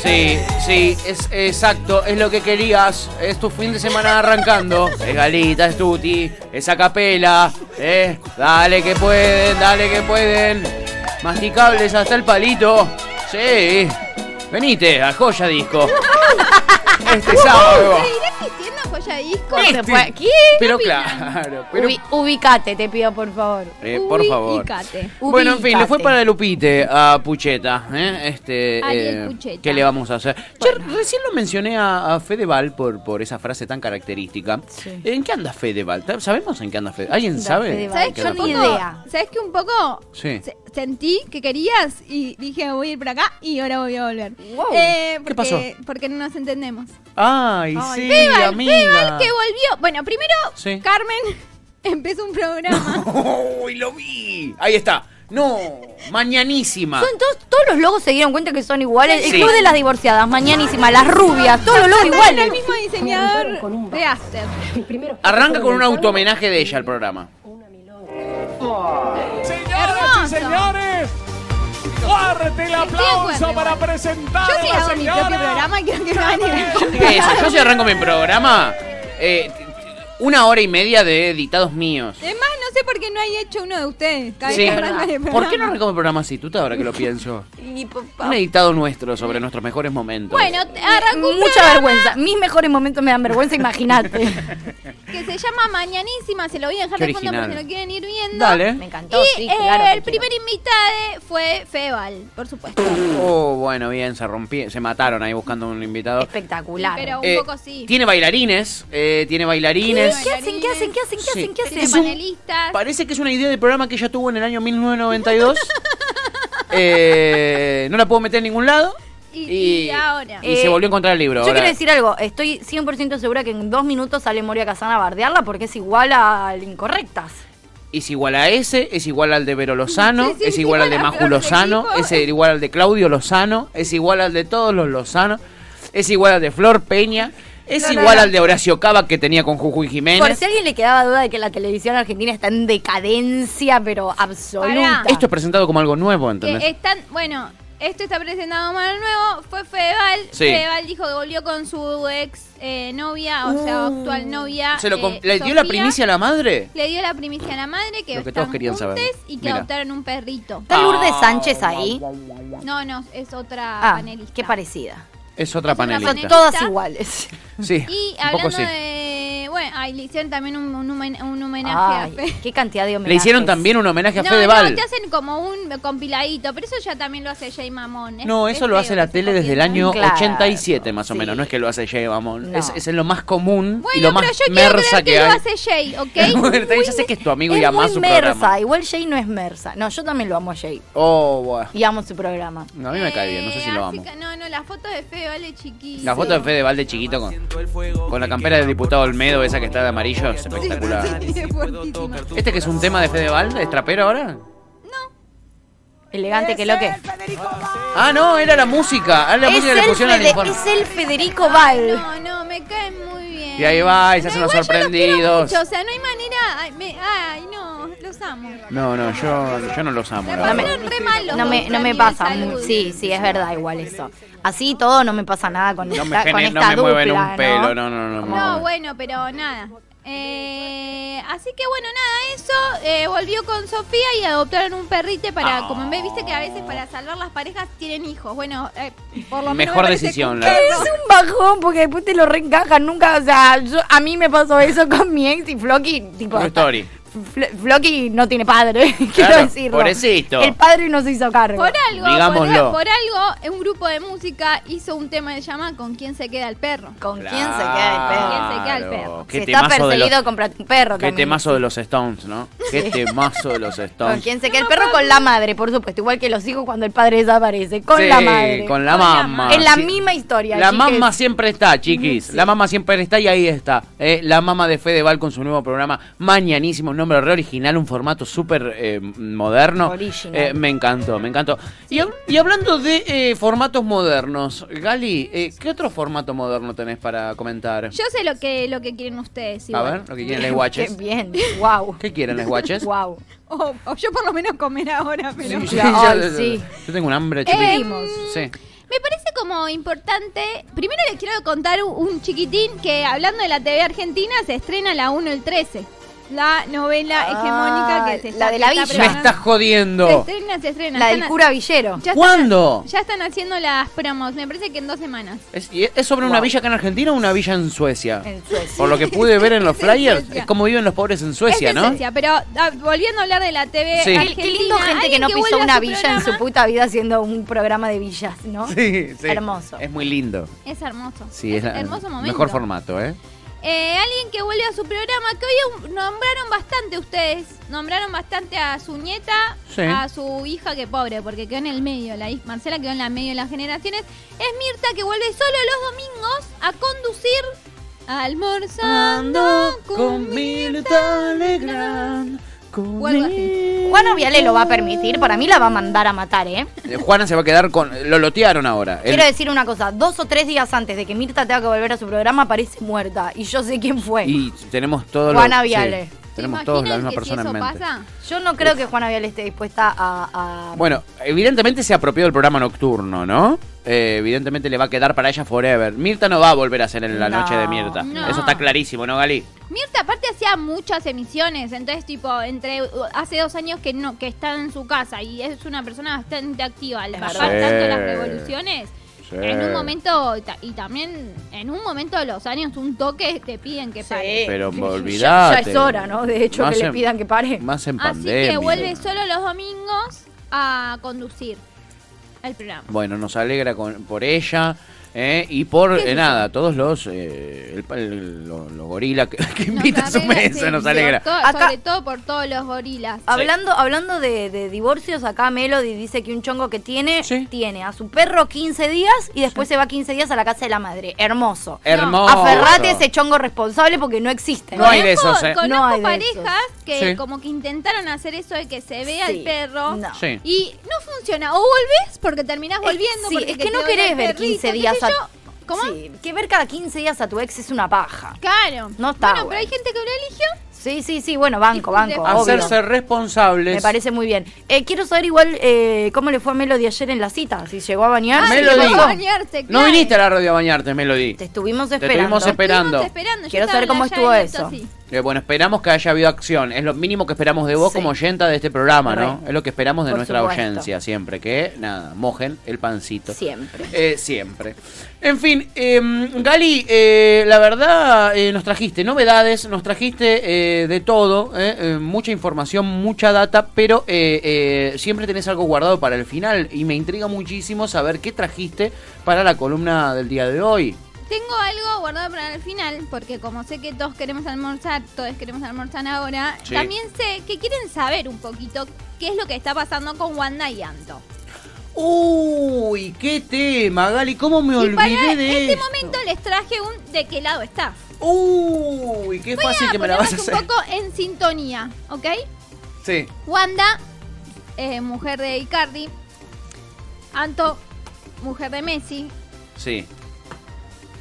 Speaker 2: Sí, sí, es exacto, es lo que querías. Es tu fin de semana arrancando. Es Galita, es Tuti, es Acapela. Eh, dale que pueden, dale que pueden. Masticables hasta el palito. Sí. Venite a Joya Disco. Este sábado.
Speaker 3: ¿Seguirás vistiendo joya disco?
Speaker 4: No se puede- ¿Qué?
Speaker 2: Pero claro, pero
Speaker 4: Ubi- ubicate, te pido por favor.
Speaker 2: eh, por favor.
Speaker 3: Ubicate.
Speaker 2: Bueno, en fin, le fue para el Upite a Pucheta. ¿eh? Este,
Speaker 3: Ariel
Speaker 2: eh,
Speaker 3: Pucheta.
Speaker 2: ¿Qué le vamos a hacer? Che, recién lo mencioné a, a Fedeval por, por esa frase tan característica.
Speaker 4: Sí.
Speaker 2: ¿En qué anda Fedeval? ¿Sabemos en qué anda Fedeval? ¿Alguien
Speaker 4: Anda
Speaker 2: sabe?
Speaker 4: Fedeval.
Speaker 3: ¿Sabes
Speaker 2: ¿Qué
Speaker 3: que
Speaker 4: Ni
Speaker 3: poco?
Speaker 4: idea.
Speaker 3: ¿Sabes que un poco
Speaker 2: Sí.
Speaker 3: se- sentí que querías y dije voy a ir por acá y ahora voy a volver?
Speaker 4: Wow.
Speaker 3: Eh,
Speaker 2: ¿Qué pasó?
Speaker 3: Porque no nos entendemos.
Speaker 2: Ay,
Speaker 3: Ay,
Speaker 2: sí,
Speaker 3: Fedeval,
Speaker 2: amiga.
Speaker 3: Fedeval que volvió. Bueno, primero
Speaker 2: Sí.
Speaker 3: Carmen empezó un programa.
Speaker 2: ¡Uy, lo vi! Ahí está. No, mañanísima.
Speaker 4: Son todos, todos los logos se dieron cuenta que son iguales. El club de las divorciadas, mañanísima, las rubias, todos los logos iguales.
Speaker 3: el mismo diseñador de Aster.
Speaker 2: Arranca con un automenaje de ella el programa.
Speaker 5: Señoras y señores, fuerte el aplauso para presentar
Speaker 3: Yo
Speaker 5: a
Speaker 3: sí
Speaker 5: la
Speaker 3: hago mi propio programa y quiero que me van a
Speaker 2: ¿Qué es eso? Yo si arranco mi programa, eh, una hora y media de editados míos.
Speaker 3: Además, no sé por qué no hay hecho uno de ustedes. Cada vez
Speaker 2: Sí.
Speaker 3: que arrancan el
Speaker 2: ¿Por qué no
Speaker 3: programa.
Speaker 2: arrancamos el programa así? Tú ahora que lo pienso. Un editado nuestro sobre nuestros mejores momentos.
Speaker 3: Bueno, arrancó un
Speaker 4: Mucha
Speaker 3: programa
Speaker 4: vergüenza. Mis mejores momentos me dan vergüenza, imagínate.
Speaker 3: que se llama Mañanísima. Se lo voy a dejar
Speaker 2: Qué
Speaker 3: de fondo por
Speaker 2: original.
Speaker 3: si lo quieren ir viendo.
Speaker 2: Dale.
Speaker 4: Me encantó,
Speaker 3: Y
Speaker 4: sí,
Speaker 3: eh,
Speaker 4: claro.
Speaker 3: el
Speaker 4: quiero.
Speaker 3: primer invitado fue Feval, por supuesto.
Speaker 2: Oh, bueno, bien, se rompí, se mataron ahí buscando un invitado.
Speaker 4: Espectacular.
Speaker 3: Pero un
Speaker 2: Eh,
Speaker 3: poco sí.
Speaker 2: Tiene bailarines, eh, tiene bailarines.
Speaker 4: ¿Qué hacen? ¿Qué hacen? ¿Qué hacen? ¿Qué
Speaker 2: Sí.
Speaker 4: hacen? ¿Qué hacen?
Speaker 3: panelistas.
Speaker 2: Parece que es una idea de programa que ella tuvo en el año 1992. Eh, no la puedo meter en ningún lado.
Speaker 3: Y, y ahora.
Speaker 2: y se volvió a encontrar el libro.
Speaker 4: Yo
Speaker 2: ahora.
Speaker 4: quiero decir algo, estoy 100% segura que en dos minutos sale Moria Casana a bardearla porque es igual a Incorrectas.
Speaker 2: Es igual a ese, es igual al de Vero Lozano,
Speaker 3: Sí, sí,
Speaker 2: es
Speaker 3: sí,
Speaker 2: igual al de Maju Lozano, es igual al de Claudio Lozano, es igual al de todos los Lozano, es igual al de Flor Peña, es
Speaker 4: No,
Speaker 2: igual
Speaker 4: no.
Speaker 2: al de Horacio Cava que tenía con Jujuy Jiménez.
Speaker 4: Por si a alguien le quedaba duda de que la televisión argentina está en decadencia, pero absoluta.
Speaker 3: Pará.
Speaker 2: Esto es presentado como algo nuevo,
Speaker 3: están, bueno, esto está presentado como algo nuevo. Fue Feval.
Speaker 2: Sí.
Speaker 3: Feval dijo que volvió con su ex eh, novia, o sea, actual novia.
Speaker 2: ¿Se lo com-
Speaker 3: eh,
Speaker 2: ¿Le dio la primicia a la madre?
Speaker 3: Le dio la primicia a la madre que
Speaker 2: Lo que
Speaker 3: están
Speaker 2: todos querían saber.
Speaker 3: y que
Speaker 2: Mira.
Speaker 3: adoptaron un perrito.
Speaker 4: ¿Está Lourdes Sánchez ahí?
Speaker 3: No, no, es otra
Speaker 4: Ah,
Speaker 3: panelista.
Speaker 4: qué parecida.
Speaker 2: Es otra panelista.
Speaker 4: Son todas iguales.
Speaker 2: Sí,
Speaker 3: Y
Speaker 2: un poco sí.
Speaker 3: de. Bueno, ahí le hicieron también un, un homen- un homenaje
Speaker 4: Ay,
Speaker 3: a Fe.
Speaker 4: qué cantidad de homenajes.
Speaker 2: Le hicieron también un homenaje a
Speaker 3: No,
Speaker 2: Fedeval.
Speaker 3: no, te hacen como un compiladito, pero eso ya también lo hace Jay Mamón. Es-
Speaker 2: No,
Speaker 3: es
Speaker 2: eso lo
Speaker 3: feo
Speaker 2: hace la
Speaker 3: que se
Speaker 2: tele desde el
Speaker 3: copien
Speaker 2: año
Speaker 4: Claro,
Speaker 2: 87 más o
Speaker 4: sí.
Speaker 2: menos, no es que lo hace Jay Mamón,
Speaker 4: No.
Speaker 2: es, es lo más común
Speaker 3: Bueno,
Speaker 2: y lo más
Speaker 3: pero yo quiero
Speaker 2: mersa
Speaker 3: creer
Speaker 2: que,
Speaker 3: que, lo
Speaker 2: hay.
Speaker 3: hace Jay, ¿ok?
Speaker 2: Bueno, está bien, ya sé que es tu amigo y
Speaker 4: Es
Speaker 2: amás
Speaker 4: muy
Speaker 2: su
Speaker 4: mersa,
Speaker 2: programa.
Speaker 4: igual Jay no es mersa. No, yo también lo amo a Jay.
Speaker 2: Oh, bueno.
Speaker 4: Y amo su programa.
Speaker 2: No, a mí me cae bien, no sé si lo
Speaker 3: Eh, así
Speaker 2: amo.
Speaker 3: que- no, no, la foto de Fede vale chiquito.
Speaker 2: La foto de Fedeval de chiquito con, con la campera del diputado Olmedo, esa que está de amarillo, es espectacular.
Speaker 3: Sí, es fuertísima.
Speaker 2: ¿Este que es un tema de Fedeval? ¿Es trapero ahora?
Speaker 4: Elegante que lo que.
Speaker 2: Ah, no, era la música. Ah, la
Speaker 4: Es
Speaker 2: música que le
Speaker 4: el,
Speaker 2: pusieron al informe.
Speaker 4: es el Federico Val.
Speaker 3: No, no, me cae muy.
Speaker 2: Y ahí va, y se hacen los sorprendidos.
Speaker 3: mucho, o sea, no hay manera. Ay, me- ay, no, los amo.
Speaker 2: No, no, yo, yo no los amo. la
Speaker 3: La
Speaker 2: verdad.
Speaker 3: pasaron re mal los
Speaker 4: No me, no me pasa. Sí, sí, es verdad, igual eso. Así todo no me pasa nada con
Speaker 2: No me,
Speaker 4: esta, con
Speaker 2: gene- no
Speaker 4: esta
Speaker 2: me mueven
Speaker 4: dupla,
Speaker 2: un pelo, no, no, no.
Speaker 3: No, bueno, pero nada. Eh, así que bueno, nada, eso. eh, volvió con Sofía y adoptaron un perrite para,
Speaker 2: Ah.
Speaker 3: como ves, viste que a veces para salvar las parejas tienen hijos. Bueno, eh, por lo menos.
Speaker 2: Mejor
Speaker 3: me
Speaker 2: decisión,
Speaker 3: que
Speaker 2: la
Speaker 3: un
Speaker 4: Es un bajón porque después te lo reencajan nunca. O sea, yo, a mí me pasó eso con mi ex y Floki, tipo.
Speaker 2: True story.
Speaker 4: Fl- Floki no tiene padre, quiero decirlo.
Speaker 2: pobrecito.
Speaker 4: El padre no se hizo cargo.
Speaker 3: Por algo,
Speaker 2: Digámoslo.
Speaker 3: por, por algo, un grupo de música hizo un tema que se llama ¿Con quién se queda el perro?
Speaker 4: ¿Con quién se queda el perro?
Speaker 3: ¿Quién se queda el perro?
Speaker 2: Qué
Speaker 4: si está perseguido, comprate un perro
Speaker 2: Qué
Speaker 4: también.
Speaker 2: temazo de los Stones, ¿no? Qué temazo de los
Speaker 4: ¿Con
Speaker 2: Stones.
Speaker 4: quién se queda el perro? Con la madre, por supuesto. Igual que los hijos cuando el padre desaparece. Con
Speaker 2: Sí,
Speaker 4: la madre.
Speaker 2: Con la
Speaker 3: Con
Speaker 2: mamá.
Speaker 3: madre.
Speaker 4: Es la
Speaker 2: Sí.
Speaker 4: misma historia.
Speaker 2: La mamá siempre está, chiquis. La mamá siempre está y ahí está. Eh, la mamá de Fedeval con su nuevo programa. Mañanísimo, nombre re original, un formato súper eh, moderno.
Speaker 4: Original.
Speaker 2: Eh, me encantó, me encantó. Y, hab- y hablando de eh, formatos modernos, Gali, eh, ¿qué otro formato moderno tenés para comentar?
Speaker 3: Yo sé lo que, lo que quieren ustedes.
Speaker 2: A ver, lo que quieren les
Speaker 4: Qué
Speaker 2: guaches.
Speaker 4: bien. Wow.
Speaker 2: ¿Qué quieren les guaches?
Speaker 4: Wow.
Speaker 3: O, o yo por lo menos comer ahora, pero...
Speaker 2: Sí,
Speaker 4: Ay,
Speaker 2: yo,
Speaker 4: sí.
Speaker 2: yo tengo un hambre,
Speaker 3: Eh.
Speaker 4: Pedimos.
Speaker 2: Sí.
Speaker 3: Me parece como importante, primero les quiero contar un, un chiquitín que hablando de la TV argentina se estrena la 1 el 13. La novela
Speaker 4: Ah,
Speaker 3: hegemónica que se está,
Speaker 4: la de la
Speaker 3: que está
Speaker 4: villa.
Speaker 2: Me estás
Speaker 3: Se
Speaker 2: jodiendo.
Speaker 3: estrena, se estrena.
Speaker 4: La del cura Villero.
Speaker 3: ya están-
Speaker 2: ¿Cuándo?
Speaker 3: ya están haciendo las promos, me parece que en dos semanas.
Speaker 2: ¿Es, sobre una villa acá en Argentina o una villa en Suecia?
Speaker 4: En Suecia.
Speaker 2: Por lo que pude ver en los
Speaker 3: en
Speaker 2: flyers, es como viven los pobres en Suecia,
Speaker 3: es
Speaker 2: ¿no?
Speaker 3: Suecia, pero ah, volviendo a hablar de la TV
Speaker 2: Sí.
Speaker 3: Argentina.
Speaker 4: qué lindo gente que no pisó
Speaker 3: vuelve a
Speaker 4: una villa en su puta vida haciendo un programa de villas, ¿no?
Speaker 2: Sí, sí.
Speaker 4: Hermoso.
Speaker 2: Es muy lindo.
Speaker 3: Es hermoso.
Speaker 2: Sí, es,
Speaker 3: hermoso momento.
Speaker 2: mejor formato, ¿eh?
Speaker 3: Eh, alguien que vuelve a su programa, que hoy nombraron bastante ustedes. Nombraron bastante a su nieta,
Speaker 2: Sí.
Speaker 3: a su hija, que pobre, porque quedó en el medio. La hija Marcela quedó en la medio de las generaciones. Es Mirta que vuelve solo los domingos a conducir Almorzando con Mirta
Speaker 2: Legrand.
Speaker 3: O algo así.
Speaker 4: Juana Viale lo va a permitir, para mí la va a mandar a matar, ¿eh?
Speaker 2: Eh, Juana se va a quedar con. Lo lotearon ahora. El-
Speaker 4: Quiero decir una cosa, dos o tres días antes de que Mirta tenga que volver a su programa aparece muerta y yo sé quién fue.
Speaker 2: Y tenemos todos
Speaker 4: Juana
Speaker 2: los.
Speaker 4: Viale.
Speaker 2: sí,
Speaker 3: ¿Se
Speaker 2: tenemos todos la misma
Speaker 3: que
Speaker 2: persona
Speaker 3: si
Speaker 2: en
Speaker 3: eso
Speaker 2: mente.
Speaker 3: pasa?
Speaker 4: Yo no creo que Juana Viale esté dispuesta a... a-
Speaker 2: Bueno, evidentemente se apropió del programa nocturno, ¿no? Eh, evidentemente le va a quedar para ella forever. Mirta no va a volver a ser en la
Speaker 4: No,
Speaker 2: noche de Mirta.
Speaker 3: no.
Speaker 2: Eso está clarísimo, ¿no, Gali?
Speaker 3: Mirta aparte hacía muchas emisiones, entonces tipo entre hace dos años que no que está en su casa y es una persona bastante activa al bajar
Speaker 2: verdad.
Speaker 3: tanto las
Speaker 2: Sí.
Speaker 3: revoluciones.
Speaker 2: Sí.
Speaker 3: En un momento y ta- y también en un momento de los años un toque te piden que pare.
Speaker 2: Pero
Speaker 4: Ya- Ya,
Speaker 2: olvidate.
Speaker 4: es hora, ¿no? De hecho,
Speaker 2: Más
Speaker 4: que le pidan que pare.
Speaker 2: Más en
Speaker 3: Así
Speaker 2: pandemia.
Speaker 3: que vuelve solo los domingos a conducir
Speaker 2: Bueno, nos alegra con- por ella. ¿Eh? Y por,
Speaker 3: ¿Qué
Speaker 2: eh, nada, todos los, eh, el- el- los, los gorilas que, que
Speaker 3: Nos
Speaker 2: invita a su mesa, nos alegra.
Speaker 3: todo-
Speaker 4: Acá-
Speaker 3: sobre todo por todos los gorilas.
Speaker 4: Hablando, hablando de, de divorcios, acá Melody dice que un chongo que tiene,
Speaker 2: Sí.
Speaker 4: tiene a su perro 15 días y después se va 15 días a la casa de la madre. Hermoso.
Speaker 2: Hermoso.
Speaker 4: Aferrate a ese chongo responsable porque no existe.
Speaker 2: No hay de esos, ¿eh?
Speaker 3: Conozco
Speaker 4: No hay
Speaker 3: parejas que
Speaker 2: Sí.
Speaker 3: como que intentaron hacer eso de que se vea
Speaker 4: Sí,
Speaker 3: el perro.
Speaker 4: no.
Speaker 2: Sí.
Speaker 3: Y no funciona. O volvés porque terminás
Speaker 4: Eh,
Speaker 3: volviendo.
Speaker 4: sí,
Speaker 3: porque
Speaker 4: es que no querés ver
Speaker 3: perrito,
Speaker 4: 15
Speaker 3: qué
Speaker 4: días a...
Speaker 3: ¿Cómo?
Speaker 4: Sí, que ver cada 15 días a tu ex es una paja.
Speaker 3: Claro.
Speaker 4: No está
Speaker 3: Bueno, pero
Speaker 4: bueno.
Speaker 3: hay gente que lo eligió.
Speaker 4: Sí, sí, sí, bueno, banco, banco.
Speaker 3: de-
Speaker 4: obvio.
Speaker 2: Hacerse responsables.
Speaker 4: Me parece muy bien. Eh, quiero saber igual eh, cómo le fue a Melody ayer en la cita. Si llegó a bañar.
Speaker 3: Ah,
Speaker 4: si
Speaker 2: Melody.
Speaker 4: le
Speaker 3: llegó a bañarse,
Speaker 2: No viniste a la radio a bañarte, Melody.
Speaker 4: Te estuvimos
Speaker 2: Te
Speaker 4: esperando.
Speaker 2: estuvimos esperando.
Speaker 3: Estuvimos esperando. Yo
Speaker 4: Quiero saber cómo estuvo eso.
Speaker 3: así.
Speaker 2: Eh, bueno, esperamos que haya habido acción. Es lo mínimo que esperamos de vos
Speaker 4: Sí.
Speaker 2: como oyenta de este programa, ¿no?
Speaker 4: Re.
Speaker 2: Es lo que esperamos de
Speaker 4: Por
Speaker 2: nuestra
Speaker 4: supuesto.
Speaker 2: audiencia siempre. Que, nada, mojen el pancito.
Speaker 4: Siempre.
Speaker 2: Eh, siempre. En fin, em, Gali, eh, la verdad, eh, nos trajiste novedades, nos trajiste eh, de todo, eh, eh, mucha información, mucha data, pero eh, siempre tenés algo guardado para el final y me intriga muchísimo saber qué trajiste para la columna del día de hoy.
Speaker 3: Tengo algo guardado para el final, porque como sé que todos queremos almorzar, todos queremos almorzar ahora,
Speaker 2: Sí.
Speaker 3: también sé que quieren saber un poquito qué es lo que está pasando con Wanda y Anto.
Speaker 2: Uy, qué tema, Gali, ¿cómo me
Speaker 3: y
Speaker 2: olvidé
Speaker 3: para
Speaker 2: de
Speaker 3: este
Speaker 2: esto?
Speaker 3: momento les traje un de qué lado estás.
Speaker 2: Uy, qué
Speaker 3: Voy
Speaker 2: fácil
Speaker 3: a
Speaker 2: que me la vas a hacer.
Speaker 3: un poco en sintonía, ¿ok?
Speaker 2: Sí.
Speaker 3: Wanda, eh, mujer de Icardi. Anto, mujer de Messi.
Speaker 2: Sí,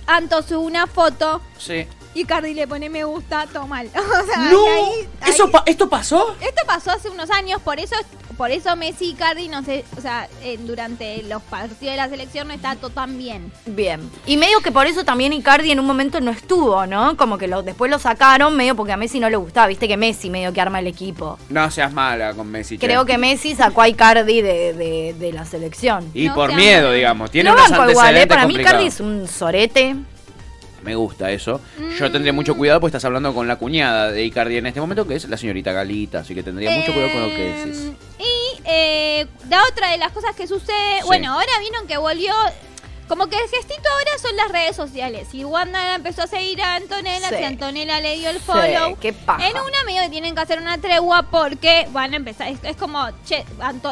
Speaker 3: Anto sube una foto.
Speaker 2: sí.
Speaker 3: Icardi le pone me gusta, todo mal. O sea,
Speaker 2: ¡No!
Speaker 3: y ahí-
Speaker 2: ¿Eso pa- ¿Esto pasó?
Speaker 3: Esto pasó hace unos años, por eso, por eso Messi y Icardi no sé, o sea, eh, durante los partidos de la selección no está todo tan bien.
Speaker 4: Bien. Y medio que por eso también Icardi en un momento no estuvo, ¿no? Como que lo, después lo sacaron medio porque a Messi no le gustaba. Viste que Messi medio que arma el equipo.
Speaker 2: No seas mala con Messi. che.
Speaker 4: Creo que Messi sacó a Icardi de, de- de la selección.
Speaker 2: Y
Speaker 3: No
Speaker 2: por miedo, digamos. Tiene
Speaker 4: Lo
Speaker 2: unos
Speaker 4: banco igual, ¿eh? Para mí. Icardi es un sorete.
Speaker 2: Me gusta eso. Yo tendría mucho cuidado porque estás hablando con la cuñada de Icardi en este momento, que es la señorita Galita, así que tendría mucho cuidado con lo que decís.
Speaker 3: Y eh, la otra de las cosas que sucede,
Speaker 2: Sí.
Speaker 3: bueno, ahora vieron que volvió, como que el gestito ahora son las redes sociales. Y Wanda empezó a seguir a Antonella,
Speaker 4: Sí.
Speaker 3: si Antonella le dio el follow.
Speaker 4: qué paja.
Speaker 3: En una medio que tienen que hacer una tregua porque van a empezar, es, es como, che,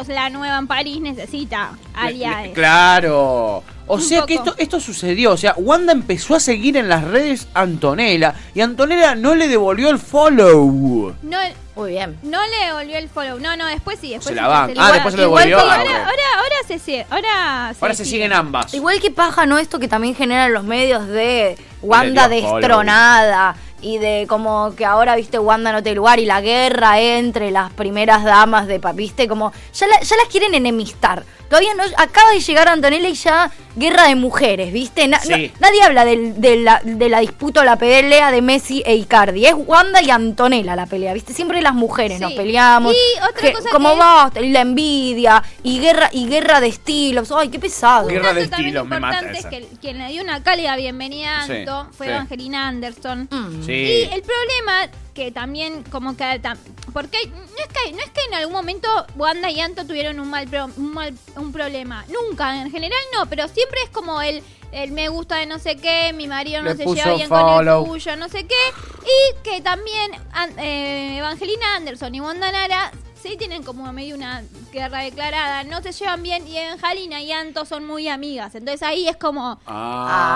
Speaker 3: la nueva en París necesita aliados.
Speaker 2: Claro. O
Speaker 3: Un
Speaker 2: sea que esto, esto sucedió. O sea, Wanda empezó a seguir en las redes a Antonella y Antonella no le devolvió el follow.
Speaker 3: No,
Speaker 4: Muy bien.
Speaker 3: no le devolvió el follow. No, no, después sí, después
Speaker 2: Se la
Speaker 3: se
Speaker 2: Ah, después se lo devolvió. Ah,
Speaker 3: ahora, ahora, ahora se sigue, ahora se
Speaker 2: Ahora se siguen ambas.
Speaker 4: Igual que paja, ¿no? Esto que también generan los medios de Wanda destronada, y de como que ahora, viste, Wanda no tiene lugar y la guerra entre las primeras damas de pa- viste, como ya, la- ya las quieren enemistar. Todavía no, acaba de llegar Antonella y ya guerra de mujeres, viste. Na-
Speaker 2: Sí.
Speaker 4: na- nadie habla del- de, la, de la disputa o la pelea de Messi e Icardi. Es Wanda y Antonella la pelea, viste. Siempre las mujeres nos
Speaker 3: Sí.
Speaker 4: peleamos.
Speaker 3: Y otra
Speaker 4: que-
Speaker 3: cosa
Speaker 4: como
Speaker 3: que-
Speaker 4: y la envidia y guerra y guerra de estilos. Ay, qué pesado.
Speaker 2: Guerra de estilos, me mata esa.
Speaker 3: es que quien le dio una cálida bienvenida a
Speaker 2: Sí,
Speaker 3: Anto fue
Speaker 2: sí.
Speaker 3: Evangelina Anderson.
Speaker 4: Mm.
Speaker 2: Sí.
Speaker 3: Y el problema que también como que tam- porque no es que no es que en algún momento Wanda y Anto tuvieron un mal pro- un mal un problema, nunca, en general no, pero siempre es como el el me gusta de no sé qué, mi marido no
Speaker 2: Le
Speaker 3: se lleva bien
Speaker 2: follow.
Speaker 3: con el tuyo, no sé qué, y que también eh, Evangelina Anderson y Wanda Nara sí tienen como medio una guerra declarada, no se llevan bien y Evangelina y Anto son muy amigas, entonces ahí es como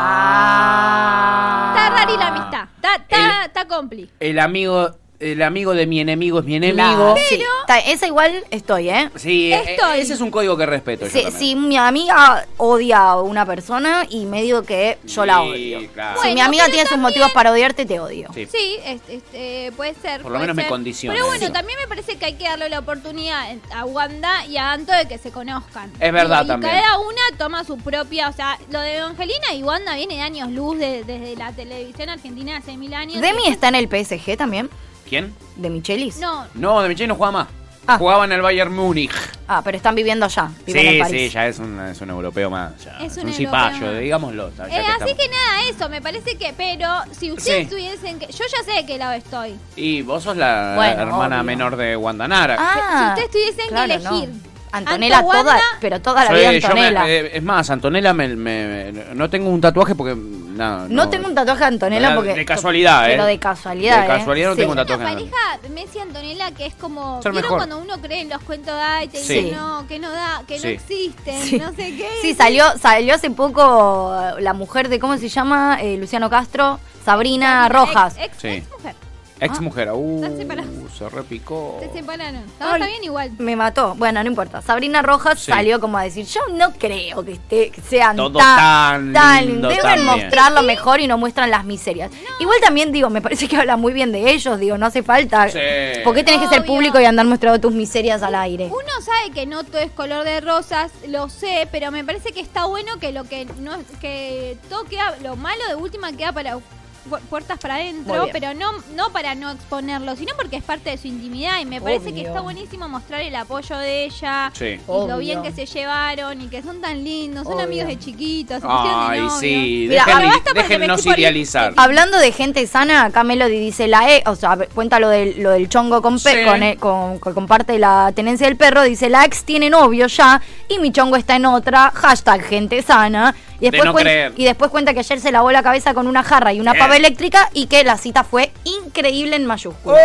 Speaker 2: Ah.
Speaker 3: está rara y la amistad, está está, está compli.
Speaker 2: El amigo, el amigo de mi enemigo es mi enemigo.
Speaker 4: Claro, sí. Ta- esa igual estoy, ¿eh?
Speaker 2: Sí, eh,
Speaker 3: Estoy.
Speaker 2: ese es un código que respeto. yo
Speaker 4: Si,
Speaker 2: también.
Speaker 4: si mi amiga odia a una persona y medio que yo la
Speaker 2: Sí,
Speaker 4: odio.
Speaker 2: claro.
Speaker 4: si mi amiga tiene sus motivos para odiarte, te odio.
Speaker 2: Sí.
Speaker 3: Sí, este, este, puede ser.
Speaker 2: Por lo menos me
Speaker 3: ser.
Speaker 2: condiciona
Speaker 3: Pero bueno,
Speaker 2: eso.
Speaker 3: también me parece que hay que darle la oportunidad a Wanda y a Anto de que se conozcan.
Speaker 2: Es verdad
Speaker 3: y,
Speaker 2: también.
Speaker 3: Cada una toma su propia. O sea, lo de Evangelina y Wanda viene de años luz de- desde la televisión argentina hace mil años.
Speaker 4: Demi
Speaker 3: Y-
Speaker 4: está en el PSG también,
Speaker 2: ¿Quién?
Speaker 4: de Michelis.
Speaker 3: No,
Speaker 2: No, de Michelle no juega más.
Speaker 4: Ah.
Speaker 2: Jugaba en el Bayern Múnich.
Speaker 4: Ah, pero están viviendo allá, viven en
Speaker 2: Sí,
Speaker 4: París.
Speaker 2: sí, ya es un, es un europeo más. ya.
Speaker 3: Es
Speaker 2: Es
Speaker 3: un
Speaker 2: un,
Speaker 3: europeo
Speaker 2: cipayo,
Speaker 3: más.
Speaker 2: digámoslo. ya
Speaker 3: Eh, así
Speaker 2: estamos.
Speaker 3: que nada, eso, me parece que. Pero si ustedes
Speaker 2: Sí.
Speaker 3: tuviesen que. Yo ya sé de qué lado estoy.
Speaker 2: Y vos sos la
Speaker 4: Bueno,
Speaker 2: hermana
Speaker 4: obvio.
Speaker 2: menor de Guandanara.
Speaker 4: Ah,
Speaker 3: Si ustedes tuviesen que elegir
Speaker 4: no. Antonella
Speaker 3: Anto,
Speaker 4: toda, pero toda la
Speaker 2: Sí,
Speaker 4: vida
Speaker 2: yo me-
Speaker 4: Antonella.
Speaker 2: eh, es más, Antonella me, me- no tengo un tatuaje porque nada,
Speaker 4: no, tengo un tatuaje de Antonella
Speaker 2: De-
Speaker 4: porque...
Speaker 2: de casualidad,
Speaker 4: Pero
Speaker 2: ¿eh?
Speaker 4: de casualidad,
Speaker 2: De
Speaker 4: ¿eh?
Speaker 2: casualidad no
Speaker 4: Sí.
Speaker 2: tengo un
Speaker 3: Una
Speaker 2: tatuaje.
Speaker 3: pareja Messi Antonella que es como
Speaker 2: Ser
Speaker 3: ¿Vieron
Speaker 2: mejor.
Speaker 3: cuando uno cree en los cuentos de ay, te
Speaker 2: Sí.
Speaker 3: dicen no, que no da, que
Speaker 2: Sí.
Speaker 3: no existen,
Speaker 4: Sí.
Speaker 3: no sé qué?
Speaker 4: Sí, salió, salió hace poco eh, la mujer de, ¿cómo se llama? Eh, Luciano Castro, Sabrina Rojas.
Speaker 3: Ex, ex-
Speaker 2: Sí.
Speaker 3: ex mujer.
Speaker 2: Ex mujer, uh,
Speaker 3: Están separados.
Speaker 2: se repicó.
Speaker 3: Se separaron. Todo
Speaker 4: Ay,
Speaker 3: está bien igual.
Speaker 4: Me mató. Bueno, no importa. Sabrina Rojas
Speaker 2: Sí.
Speaker 4: salió como a decir, yo no creo que, esté, que sean
Speaker 2: Todo
Speaker 4: tan,
Speaker 2: tan lindo
Speaker 4: Deben
Speaker 2: también.
Speaker 4: mostrar lo mejor y no muestran las miserias. Igual también digo, me parece que habla muy bien de ellos. Digo, no hace falta.
Speaker 2: Sí.
Speaker 4: ¿Por qué tenés que ser
Speaker 3: Obvio.
Speaker 4: público y andar mostrando tus miserias al aire?
Speaker 3: Uno sabe que no todo es color de rosas, lo sé, pero me parece que está bueno que lo que no que todo queda, lo malo de última queda para puertas para adentro, pero no no para no exponerlo, sino porque es parte de su intimidad y me parece que está buenísimo mostrar el apoyo de ella
Speaker 2: Sí.
Speaker 3: y
Speaker 4: Obvio.
Speaker 3: lo bien que se llevaron y que son tan lindos, son
Speaker 4: Obvio.
Speaker 3: amigos de chiquitos, de
Speaker 2: Ay, sí, déjennos idealizar.
Speaker 4: Hablando de gente sana, acá Melody dice la E, o sea, cuenta lo del, lo del chongo con, pe-
Speaker 2: Sí.
Speaker 4: con, e- con- que comparte la tenencia del perro, dice la ex tiene novio ya y mi chongo está en otra, hashtag gente sana. Y después,
Speaker 2: no
Speaker 4: cuen-
Speaker 2: creer.
Speaker 4: y después cuenta que ayer se lavó la cabeza con una jarra y una
Speaker 2: Eh.
Speaker 4: pava eléctrica y que la cita fue increíble en mayúsculas.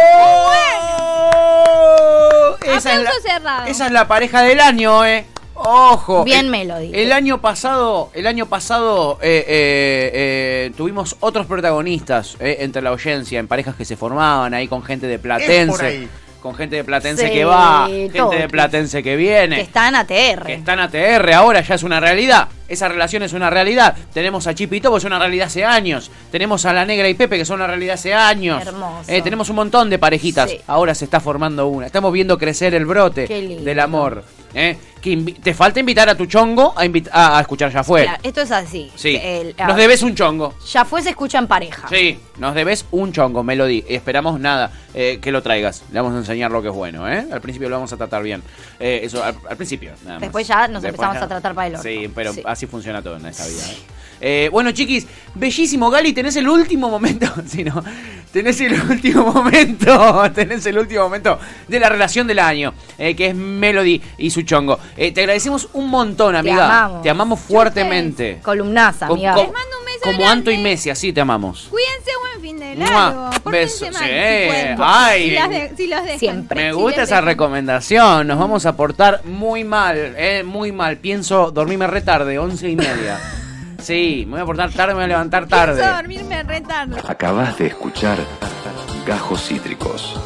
Speaker 2: ¡Oh! Esa es, la, esa es la pareja del año, eh. Ojo.
Speaker 4: Bien
Speaker 2: el,
Speaker 4: Melody.
Speaker 2: El año pasado, el año pasado eh, eh, eh, tuvimos otros protagonistas eh, entre la audiencia, en parejas que se formaban ahí con gente de Platense. Con gente de Platense
Speaker 4: Sí,
Speaker 2: que va, gente
Speaker 4: todo.
Speaker 2: de Platense que viene.
Speaker 4: Que está en ATR.
Speaker 2: que está en ATR, ahora ya es una realidad. Esa relación es una realidad. Tenemos a Chipito, que es una realidad hace años. Tenemos a la Negra y Pepe, que son una realidad hace años.
Speaker 4: Hermoso.
Speaker 2: Eh, tenemos un montón de parejitas.
Speaker 4: Sí.
Speaker 2: Ahora se está formando una. Estamos viendo crecer el brote del amor. ¿eh? Que te falta invitar a tu chongo a, a, a escuchar Ya Fue.
Speaker 4: Esto es así.
Speaker 2: Sí.
Speaker 4: El-
Speaker 2: Nos debes un chongo.
Speaker 4: Ya fue, se escucha en pareja.
Speaker 2: Sí, nos debes un chongo, Melody. Esperamos nada eh, que lo traigas. Le vamos a enseñar lo que es bueno, ¿eh? Al principio lo vamos a tratar bien. Eh, eso, al, al principio, nada más.
Speaker 4: Después ya nos
Speaker 2: Después
Speaker 4: empezamos
Speaker 2: ya-
Speaker 4: a tratar para el orto.
Speaker 2: Sí, pero
Speaker 4: Sí.
Speaker 2: así funciona todo en esta vida. ¿eh? Eh, bueno, chiquis, bellísimo, Gali. Tenés el último momento. Si no, tenés el último momento. Tenés el último momento de la relación del año, eh, que es Melody y su chongo. Eh, te agradecemos un montón, amiga.
Speaker 4: amamos.
Speaker 2: Te amamos fuertemente.
Speaker 4: Columnaza, amiga.
Speaker 2: com-
Speaker 3: Les mando un beso
Speaker 2: como
Speaker 3: grande.
Speaker 2: Anto y Messi, así te amamos.
Speaker 3: Cuídense, buen fin de largo.
Speaker 2: Beso,
Speaker 3: mal,
Speaker 2: sí.
Speaker 3: si pueden.
Speaker 2: Ay.
Speaker 3: Si, las de- si los dejan.
Speaker 4: Siempre.
Speaker 2: Me gusta esa
Speaker 3: dejan.
Speaker 2: recomendación. Nos vamos a portar muy mal, eh, muy mal. Pienso dormirme re tarde, once y media. Sí, me voy a portar tarde, me voy a levantar tarde.
Speaker 3: Dormirme re tarde.
Speaker 1: Acabas de escuchar Gajos Cítricos.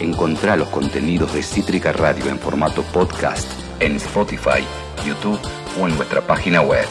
Speaker 1: Encontrá los contenidos de Cítrica Radio en formato podcast en Spotify, YouTube o en nuestra página web.